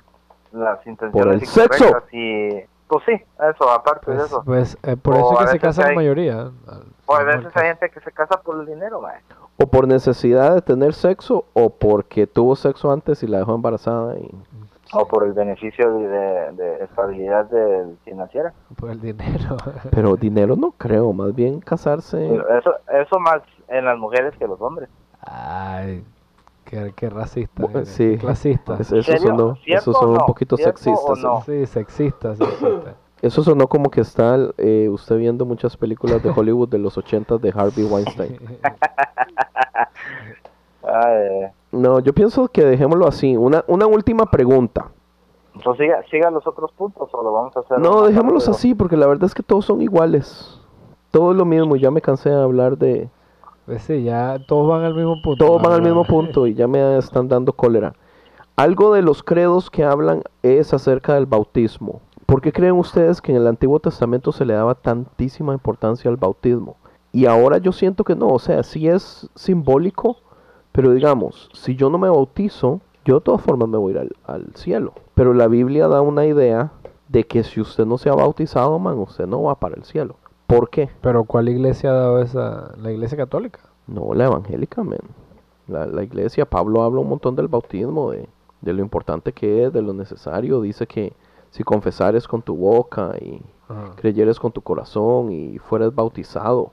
las intenciones Por el sexo. y pues sí, eso, aparte de Pues, eso. pues, eh, por O eso es que se casa la mayoría. O a veces hay gente que se casa por el dinero. O por necesidad de tener sexo, o porque tuvo sexo antes y la dejó embarazada. Y... o por el beneficio de, de- de estabilidad del financiera. Por el dinero. Pero dinero no creo, más bien casarse. Eso, eso más en las mujeres que los hombres. Ay, qué, qué racista. Bu- eres, sí. Clasista. Es- eso ¿Serio? sonó, ¿Cierto eso sonó o un no? poquito ¿Cierto sexista. no? Sí, sexista, sexista. Eso sonó como que está eh, usted viendo muchas películas de Hollywood de los 80 de Harvey Weinstein. Ay, No, yo pienso que dejémoslo así. Una, una última pregunta. entonces siga, siga los otros puntos o lo vamos a hacer. No, dejémoslos así porque la verdad es que todos son iguales. Todo es lo mismo, ya me cansé de hablar de... Pues sí, ya todos van al mismo punto. Todos van al mismo punto y ya me están dando cólera. Algo de los credos que hablan es acerca del bautismo. ¿Por qué creen ustedes que en el Antiguo Testamento se le daba tantísima importancia al bautismo? Y ahora yo siento que no, o sea, sí es simbólico, pero digamos, si yo no me bautizo, yo de todas formas me voy a ir al, al cielo. Pero la Biblia da una idea de que si usted no se ha bautizado, man, usted no va para el cielo. ¿Por qué? Pero ¿cuál iglesia ha dado esa? ¿La iglesia católica? No, la evangélica, men. La, la iglesia, Pablo habla un montón del bautismo, de, de lo importante que es, de lo necesario. Dice que si confesares con tu boca y Ajá. creyeres con tu corazón y fueres bautizado. O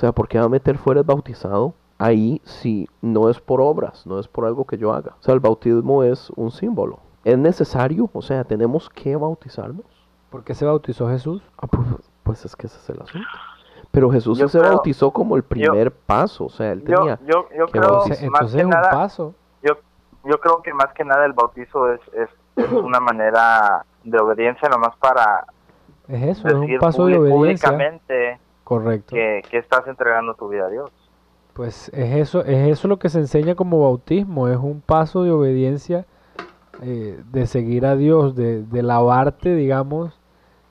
sea, ¿por qué va a meter fueres bautizado? Ahí si no es por obras, no es por algo que yo haga. O sea, el bautismo es un símbolo. ¿Es necesario? O sea, ¿tenemos que bautizarnos? ¿Por qué se bautizó Jesús? Ah, pues, pues es que ese es el asunto. Pero Jesús Yo se creo- bautizó como el primer paso. O sea, él Yo, tenía... yo, yo que creo bautizar. Entonces, un nada, paso. yo, yo creo que más que nada el bautizo es, es, es una manera de obediencia nomás para Es eso, es un paso de obediencia. públicamente Correcto. que, que estás entregando tu vida a Dios. Pues es eso, es eso lo que se enseña como bautismo, es un paso de obediencia, eh, de seguir a Dios, de, de lavarte, digamos,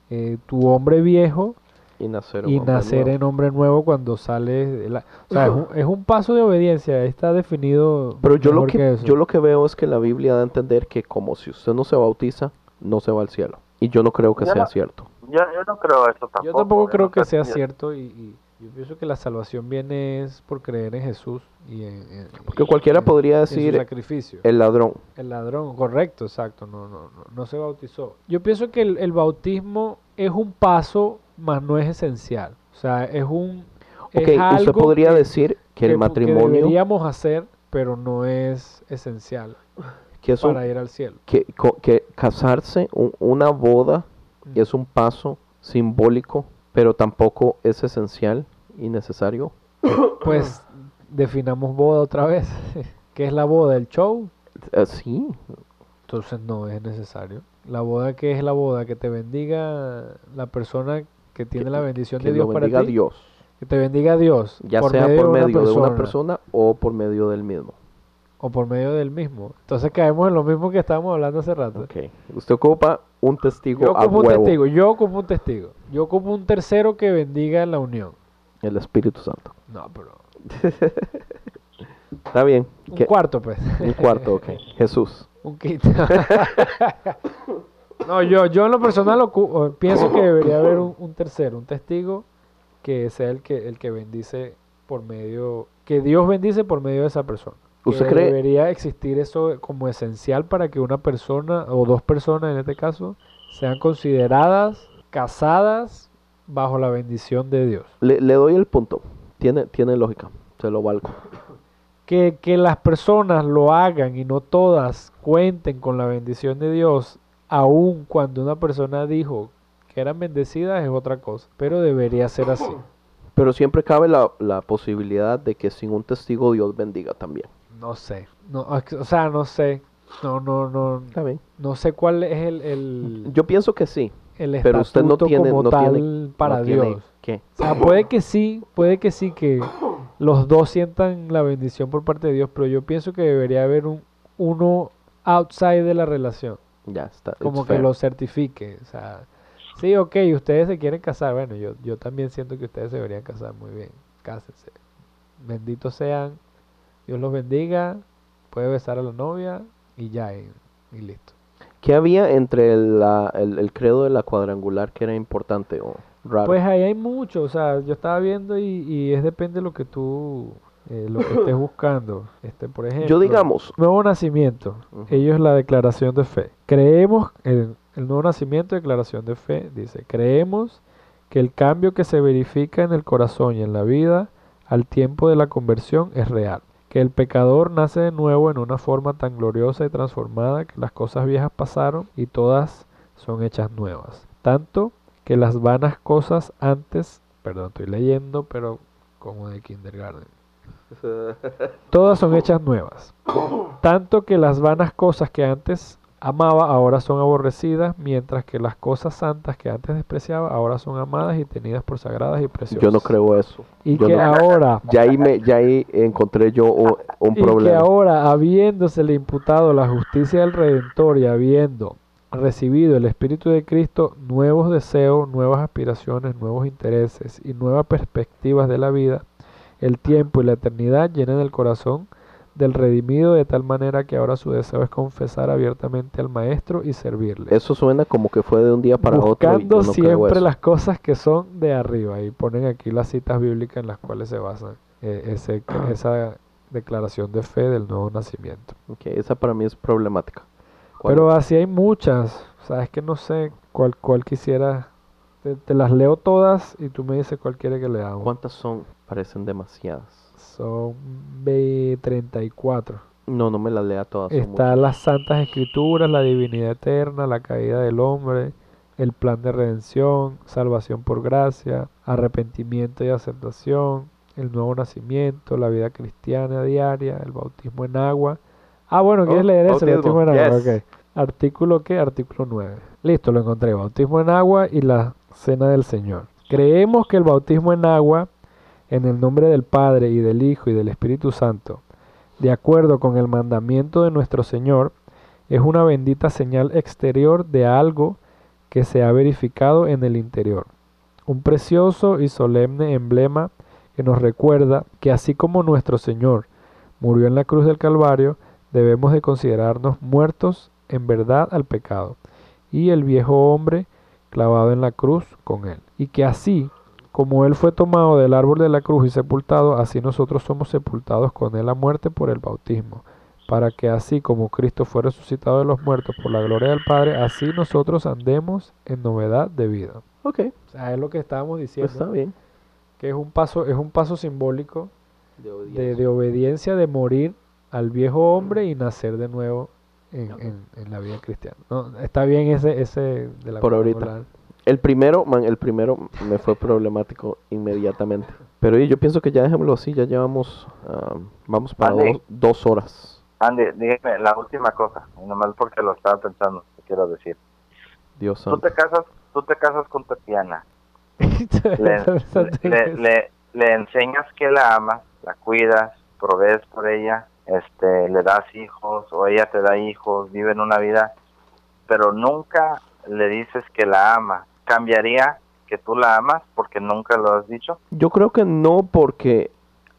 eh, tu hombre viejo y nacer, un y hombre nacer nuevo. en hombre nuevo cuando sales. de la- o sea, es un, es un paso de obediencia, está definido. Pero yo lo que, eso. yo lo que veo es que la Biblia da a entender que como si usted no se bautiza, no se va al cielo. Y yo no creo que Yo sea no- cierto. Yo, yo no creo eso tampoco. Yo tampoco creo no que sea cierto y, y yo pienso que la salvación viene es por creer en Jesús y en, en- Porque cualquiera en- podría en su decir sacrificio. el ladrón. El ladrón, correcto, exacto, no, no, no, no se bautizó. Yo pienso que el, el bautismo es un paso, mas no es esencial. O sea, es un... es Ok, usted algo podría que- decir que, el que matrimonio, deberíamos hacer, pero no es esencial que es un- para ir al cielo. que, que casarse, un- una boda, Mm. es un paso simbólico, pero tampoco es esencial y necesario. Pues definamos boda otra vez. ¿Qué es la boda? ¿El show? Eh, sí, Entonces no es necesario. La boda, ¿qué es la boda? Que te bendiga la persona que tiene la bendición que de Dios para bendiga ti. Dios, Que te bendiga Dios. ya sea por de medio de una persona o por medio del mismo. O por medio del mismo. Entonces caemos en lo mismo que estábamos hablando hace rato. Ok, usted ocupa un testigo Yo a ocupo un huevo, testigo, yo ocupo un testigo. Yo ocupo un tercero que bendiga la unión. el Espíritu Santo. No, pero Está bien, un cuarto pues. un cuarto, ok. Jesús. un quinto. no, yo, yo en lo personal ocu- o pienso que debería haber un, un tercero, un testigo que sea el que el que bendice por medio que Dios bendice por medio de esa persona. ¿Usted cree- debería existir eso como esencial para que una persona o dos personas en este caso sean consideradas casadas bajo la bendición de Dios? Le, le doy el punto. Tiene, tiene lógica. Se lo valgo. que, que las personas lo hagan y no todas cuenten con la bendición de Dios, aun cuando una persona dijo que eran bendecidas es otra cosa, pero debería ser así. Pero siempre cabe la, la posibilidad de que sin un testigo Dios bendiga también. No sé. No, o sea, no sé. No, no, no. Está bien. No sé cuál es el, el, Yo pienso que sí, el pero usted no tiene, como no tal tiene, para no tiene- Dios. ¿Qué? O sea, puede que sí, puede que sí que los dos sientan la bendición por parte de Dios, pero yo pienso que debería haber un uno outside de la relación, Ya está. como que fair. lo certifique. O sea, sí, ok, ustedes se quieren casar, bueno, yo, yo también siento que ustedes se deberían casar muy bien, cásense. Benditos sean, Dios los bendiga, puede besar a la novia y ya, y, y listo. ¿Qué había entre el, la- el, el credo de la cuadrangular que era importante o raro? Pues ahí hay mucho, o sea, yo estaba viendo y, y es depende de lo que tú, eh, lo que estés buscando. Este, por ejemplo, Yo digamos, nuevo nacimiento, Ujú. ellos la declaración de fe. Creemos, el, el nuevo nacimiento, declaración de fe, dice, creemos que el cambio que se verifica en el corazón y en la vida al tiempo de la conversión es real. Que el pecador nace de nuevo en una forma tan gloriosa y transformada que las cosas viejas pasaron y todas son hechas nuevas. Tanto que las vanas cosas antes, perdón, estoy leyendo, pero como de kindergarten. Todas son hechas nuevas. Tanto que las vanas cosas que antes amaba ahora son aborrecidas, mientras que las cosas santas que antes despreciaba ahora son amadas y tenidas por sagradas y preciosas. yo no creo eso. Y yo que no- ahora, Ya ahí, me, ya ahí encontré yo un, un y que problema. ahora, habiéndosele imputado la justicia del Redentor y habiendo recibido el Espíritu de Cristo, nuevos deseos, nuevas aspiraciones, nuevos intereses y nuevas perspectivas de la vida, el tiempo y la eternidad llenan el corazón del redimido de tal manera que ahora su deseo es confesar abiertamente al Maestro y servirle. Eso suena como que fue de un día para otro. buscando siempre las cosas que son de arriba y ponen aquí las citas bíblicas en las cuales se basan eh, ese, esa declaración de fe del nuevo nacimiento. Ok, esa para mí es problemática. ¿Cuál Pero es? así hay muchas, sabes que no sé cuál, cuál quisiera, te, te las leo todas y tú me dices cuál quiere que leamos. ¿Cuántas son? Parecen demasiadas. Son ve- 34. No, no me las lea todas. Está muchas. las santas escrituras, la divinidad eterna, la caída del hombre, el plan de redención, salvación por gracia, arrepentimiento y aceptación, el nuevo nacimiento, la vida cristiana diaria, el bautismo en agua. Ah, bueno, ¿quieres Oh, leer ese? Bautismo, en agua, yes. ok. Artículo qué? Artículo 9. Listo, lo encontré. Bautismo en agua y la cena del Señor. Creemos que el bautismo en agua, en el nombre del Padre y del Hijo y del Espíritu Santo, de acuerdo con el mandamiento de nuestro Señor, es una bendita señal exterior de algo que se ha verificado en el interior. Un precioso y solemne emblema que nos recuerda que así como nuestro Señor murió en la cruz del Calvario, debemos de considerarnos muertos en verdad al pecado y el viejo hombre clavado en la cruz con él. Y que así como él fue tomado del árbol de la cruz y sepultado, así nosotros somos sepultados con él a muerte por el bautismo, para que así como Cristo fue resucitado de los muertos por la gloria del Padre, así nosotros andemos en novedad de vida. Ok, O sea, es lo que estábamos diciendo, está bien. que es un paso, es un paso simbólico De obediencia. de obediencia, de morir al viejo hombre y nacer de nuevo en, en- en la vida cristiana. No, está bien ese, ese de la Por ahorita. El primero, man, el primero me fue problemático inmediatamente. Pero yo pienso que ya dejémoslo así, ya llevamos, ah, vamos para Vale. dos, dos horas. Andy, dígame la última cosa, nomás porque lo estaba pensando, te quiero decir. Dios Tú santo. te casas, tú te casas con Tatiana, le, le, le- le enseñas que la amas, la cuidas, provees por ella, este, le das hijos o ella te da hijos, viven una vida, pero nunca le dices que la ama. ¿Cambiaría que tú la amas porque nunca lo has dicho? Yo creo que no porque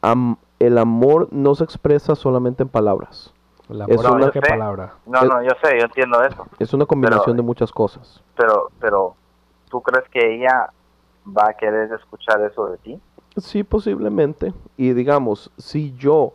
am- el amor no se expresa solamente en palabras. La es palabra una palabra. No, no, yo sé, yo entiendo eso, Es una combinación Pero- de muchas cosas. pero, pero ¿tú crees que ella va a querer escuchar eso de ti? Sí, posiblemente. Y digamos, si yo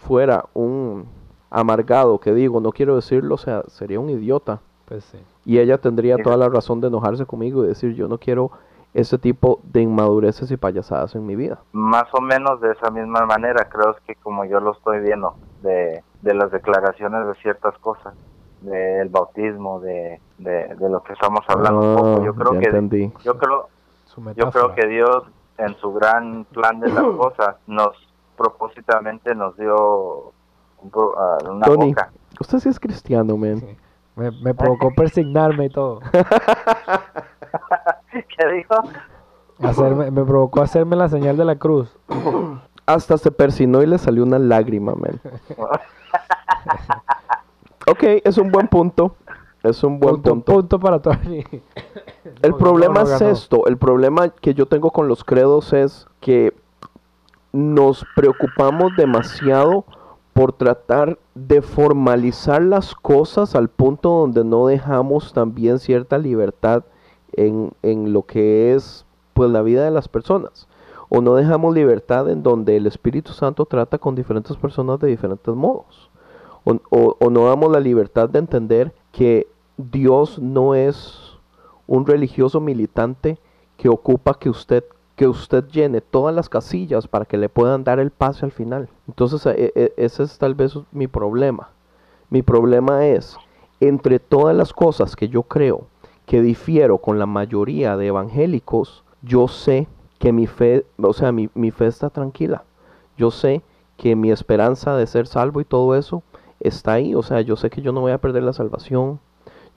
fuera un amargado que digo, no quiero decirlo, o sea, sería un idiota. Pues sí. Y ella tendría Sí. toda la razón de enojarse conmigo y decir, yo no quiero ese tipo de inmadureces y payasadas en mi vida. Más o menos de esa misma manera, creo que como yo lo estoy viendo, de, de las declaraciones de ciertas cosas, del bautismo, de, de, de lo que estamos hablando un poco. Yo Ah, creo que entendí. yo creo Su yo creo que Dios en su gran plan de las cosas nos propósitamente nos dio ah, una Tony, boca. usted sí es cristiano, man. Sí. Me, me provocó persignarme y todo. ¿Qué dijo? Hacerme, me provocó hacerme la señal de la cruz. Hasta se persinó y le salió una lágrima, man. Ok, es un buen punto. Es un buen punto, punto. punto para Tony. El No, problema no, no es ganó. esto, el problema que yo tengo con los credos es que nos preocupamos demasiado por tratar de formalizar las cosas al punto donde no dejamos también cierta libertad en, en lo que es pues la vida de las personas. O no dejamos libertad en donde el Espíritu Santo trata con diferentes personas de diferentes modos. O, o- o no damos la libertad de entender que Dios no es un religioso militante que ocupa que usted que usted llene todas las casillas para que le puedan dar el pase al final. Entonces e- e- ese es tal vez mi problema. Mi problema es entre todas las cosas que yo creo que difiero con la mayoría de evangélicos, yo sé que mi fe, o sea, mi, mi fe está tranquila. Yo sé que mi esperanza de ser salvo y todo eso está ahí. O sea, yo sé que yo no voy a perder la salvación.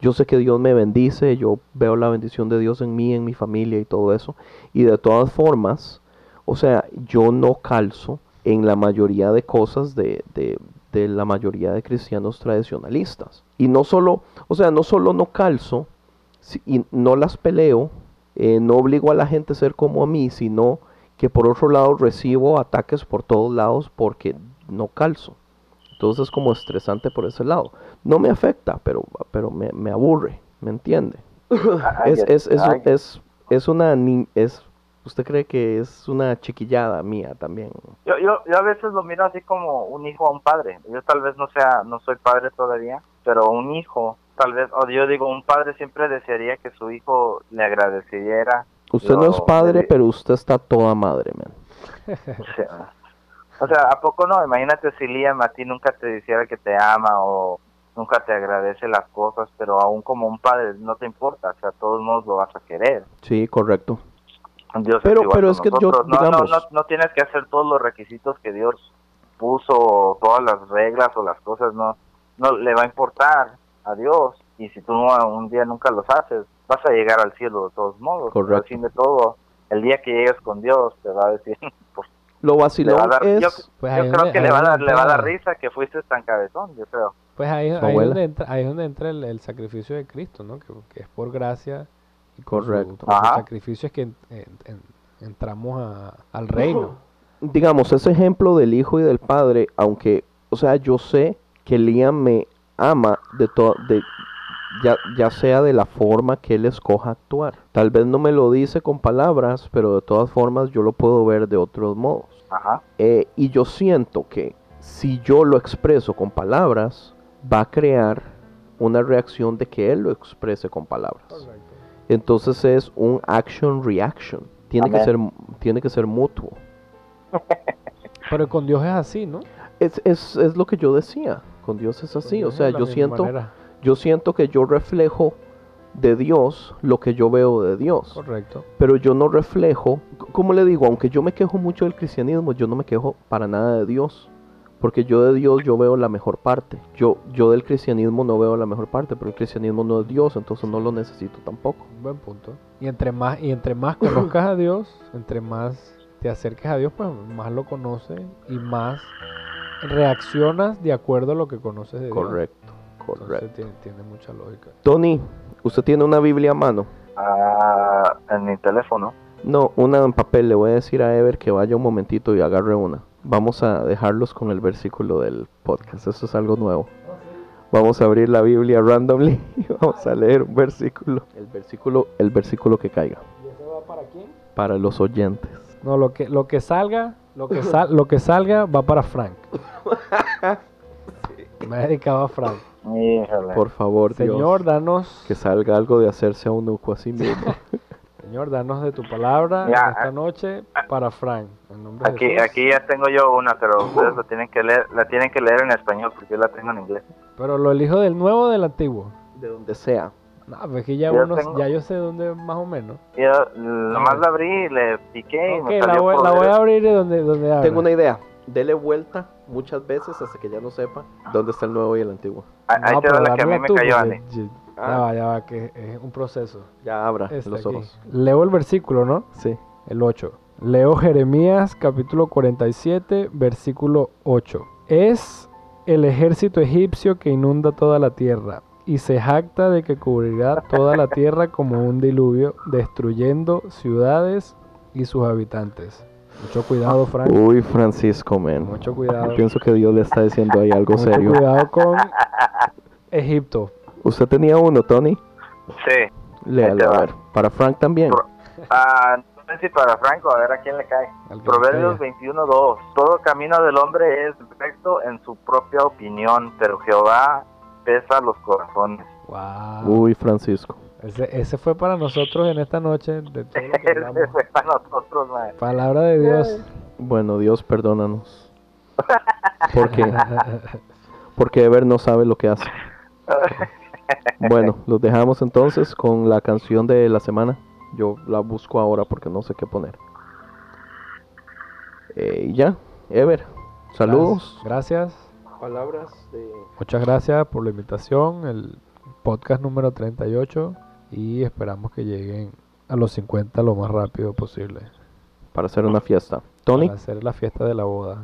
Yo sé que Dios me bendice, yo veo la bendición de Dios en mí, en mi familia y todo eso. Y de todas formas, o sea, yo no calzo en la mayoría de cosas de, de- de la mayoría de cristianos tradicionalistas. Y no solo, o sea, no solo no calzo, y no las peleo, eh, no obligo a la gente a ser como a mí, sino que por otro lado recibo ataques por todos lados porque no calzo. Entonces es como estresante por ese lado. No me afecta, pero, pero me, me aburre, ¿me entiende? Es, es, es, es, es una ni- es ¿Usted cree que es una chiquillada mía también? Yo, yo, yo a veces lo miro así como un hijo a un padre. Yo tal vez no sea, no soy padre todavía, pero un hijo, tal vez, o yo digo, un padre siempre desearía que su hijo le agradeciera. Usted no es padre, le- pero usted está toda madre, man. Sí. O sea, ¿a poco no? Imagínate si Liam a ti nunca te dijera que te ama o nunca te agradece las cosas, pero aún como un padre no te importa, o sea, a todos modos lo vas a querer. Sí, correcto. Dios es Pero- igual pero es que yo, nosotros. no, digamos- no, no, no tienes que hacer todos los requisitos que Dios puso, o todas las reglas o las cosas, no, no le va a importar a Dios. Y si tú no- un día nunca los haces, vas a llegar al cielo de todos modos. Correcto. Al fin de todo, el día que llegues con Dios, te va a decir, Lo le va a vacilón dar, es... yo, Pues yo creo donde- que le va, a dar, le va a dar risa que fuiste tan cabezón, yo creo. Pues ahí, ahí, donde entra, ahí es donde entra el, el sacrificio de Cristo, ¿no? Que, que es por gracia y por su- Correcto. por su Ajá. sacrificio es que en- en- en- entramos a- al reino. digamos, ese ejemplo del hijo y del padre, aunque, o sea, yo sé que Liam me ama de todo, de, ya, ya sea de la forma que él escoja actuar. Tal vez no me lo dice con palabras, pero de todas formas yo lo puedo ver de otros modos. Ajá. Eh, y yo siento que si yo lo expreso con palabras, va a crear una reacción de que él lo exprese con palabras. Entonces es un action reaction. Tiene que ser tiene que ser mutuo. Pero con Dios es así, ¿no? Es, es, es lo que yo decía. Con Dios es así. Con O sea, yo siento, manera. Yo siento que yo reflejo de Dios lo que yo veo de Dios. Correcto. Pero yo no reflejo, como le digo, aunque yo me quejo mucho del cristianismo, yo no me quejo para nada de Dios. Porque yo de Dios yo veo la mejor parte. Yo, yo del cristianismo no veo la mejor parte, pero el cristianismo no es Dios, entonces no lo necesito tampoco. Buen punto. Y entre más, y entre más conozcas a Dios, entre más te acerques a Dios, pues más lo conoces y más reaccionas de acuerdo a lo que conoces de Dios. Correcto, correcto. tiene, tiene mucha lógica. Tony, ¿usted tiene una Biblia a mano? Ah, en mi teléfono. No, una en papel. Le voy a decir a Ever que vaya un momentito y agarre una. Vamos a dejarlos con el versículo del podcast. Eso es algo nuevo. Vamos a abrir la Biblia randomly y vamos a leer un versículo. El versículo, el versículo que caiga. ¿Y eso va para quién? Para los oyentes. No, lo que, lo que salga, lo que, sal, lo que salga va para Frank. Me he dedicado a Frank. Híjole. Por favor, Señor, Dios. danos, Que salga algo de hacerse a un a sí mismo. Señor, danos de tu palabra Ya, esta ah. noche para Frank. En nombre de Aquí, aquí ya tengo yo una, pero ustedes la tienen que leer, la tienen que leer en español porque yo la tengo en inglés. Pero lo elijo del nuevo o del antiguo. de donde sea. No, pues que ya, Yo uno, tengo- ya yo sé dónde más o menos. Yo nomás la abrí, le piqué y Ok, me la salió voy, la voy a abrir de donde, donde habla. Tengo una idea. Dele vuelta muchas veces hasta que ya no sepa dónde está el nuevo y el antiguo. Ahí ahí No, te la que a mí me tú, cayó, ya- Ah. Ya va, ya va, que es un proceso. Ya abra Este los aquí. ojos. Leo el versículo, ¿no? Sí. El 8. Leo Jeremías capítulo 47, versículo 8. Es el ejército egipcio que inunda toda la tierra y se jacta de que cubrirá toda la tierra como un diluvio, destruyendo ciudades y sus habitantes. Mucho cuidado, Frank. Uy, Francisco, man. Mucho cuidado. Pienso que Dios le está diciendo ahí algo Mucho serio. cuidado con Egipto. ¿Usted tenía uno, Tony? Sí. Léalo, a ver. Para Frank también. Pro- Ah, no sé si para Franco, a ver a quién le cae. Proverbios le 21.2. Todo camino del hombre es recto en su propia opinión, pero Jehová pesa los corazones. Wow. Uy, Francisco. Ese, ese fue para nosotros en esta noche de todo lo que hablamos. Ese fue para nosotros, man. Palabra de Dios. Bueno, Dios, perdónanos. Porque, porque Ever no sabe lo que hace. Bueno, los dejamos entonces con la canción de la semana. Yo la busco ahora porque no sé qué poner. Eh, y ya, Ever, saludos. Gracias. Palabras de... Muchas gracias por la invitación. El podcast número 38. Y esperamos que lleguen a los 50 lo más rápido posible. para hacer una fiesta. Tony, Para hacer la fiesta de la boda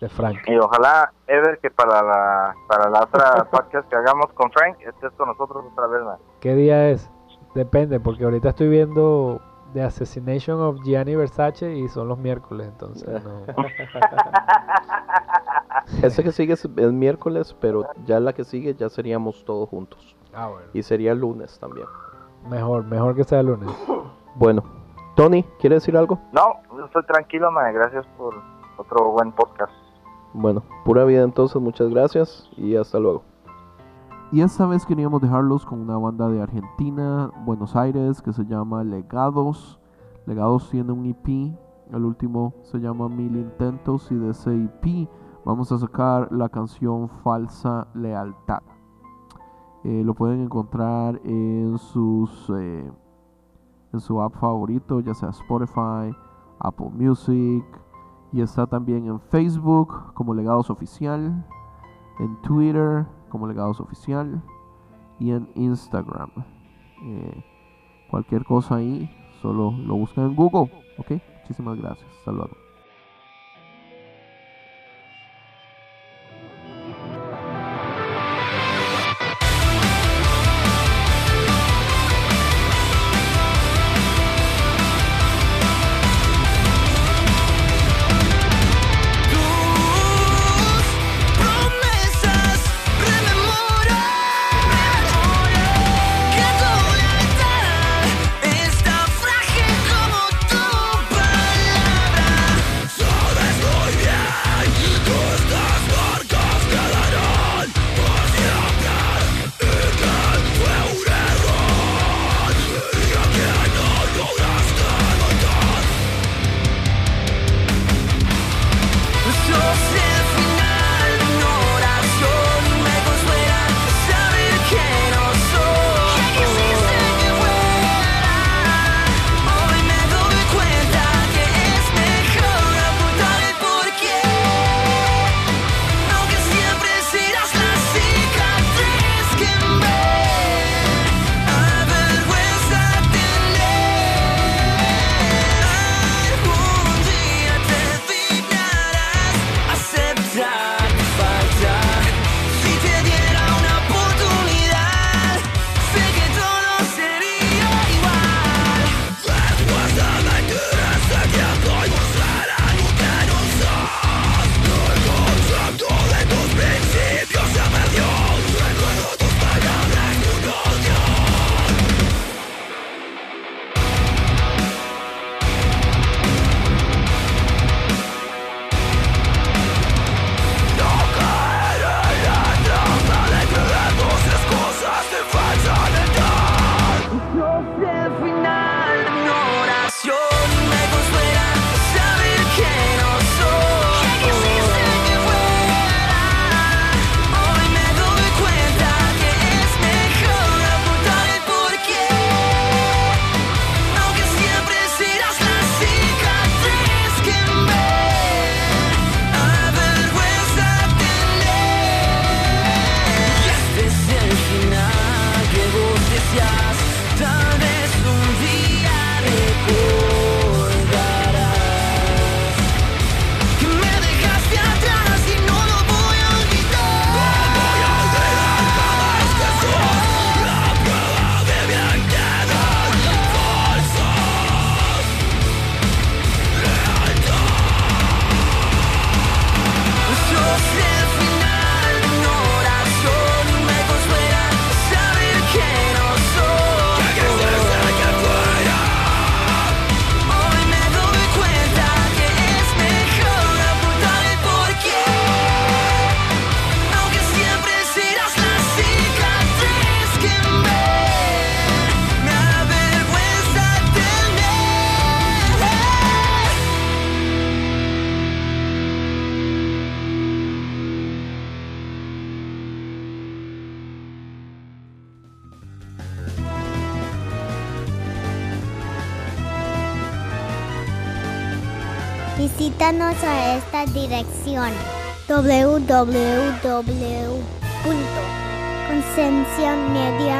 de Frank. Y ojalá, Ever, que para la, para la otra podcast que hagamos con Frank, estés con nosotros otra vez, man. ¿Qué día es? Depende, porque ahorita estoy viendo The Assassination of Gianni Versace y son los miércoles, entonces no. ese que sigue es el miércoles, pero ya la que sigue ya seríamos todos juntos. Ah, bueno. Y sería el lunes también. Mejor, mejor que sea lunes. Bueno, Tony, ¿quiere decir algo? No, estoy tranquilo, man. Gracias por otro buen podcast. Bueno, pura vida entonces, muchas gracias y hasta luego. Y esta vez queríamos dejarlos con una banda de Argentina, Buenos Aires, que se llama Legados. Legados tiene un EP, el último se llama Mil Intentos y de ese EP vamos a sacar la canción Falsa Lealtad. Eh, lo pueden encontrar en sus eh, en su app favorito, ya sea Spotify, Apple Music, y está también en Facebook como Legados Oficial, en Twitter como Legados Oficial y en Instagram. Eh, cualquier cosa ahí, solo lo buscan en Google. Ok, muchísimas gracias. Hasta luego. www.concienciamedia.com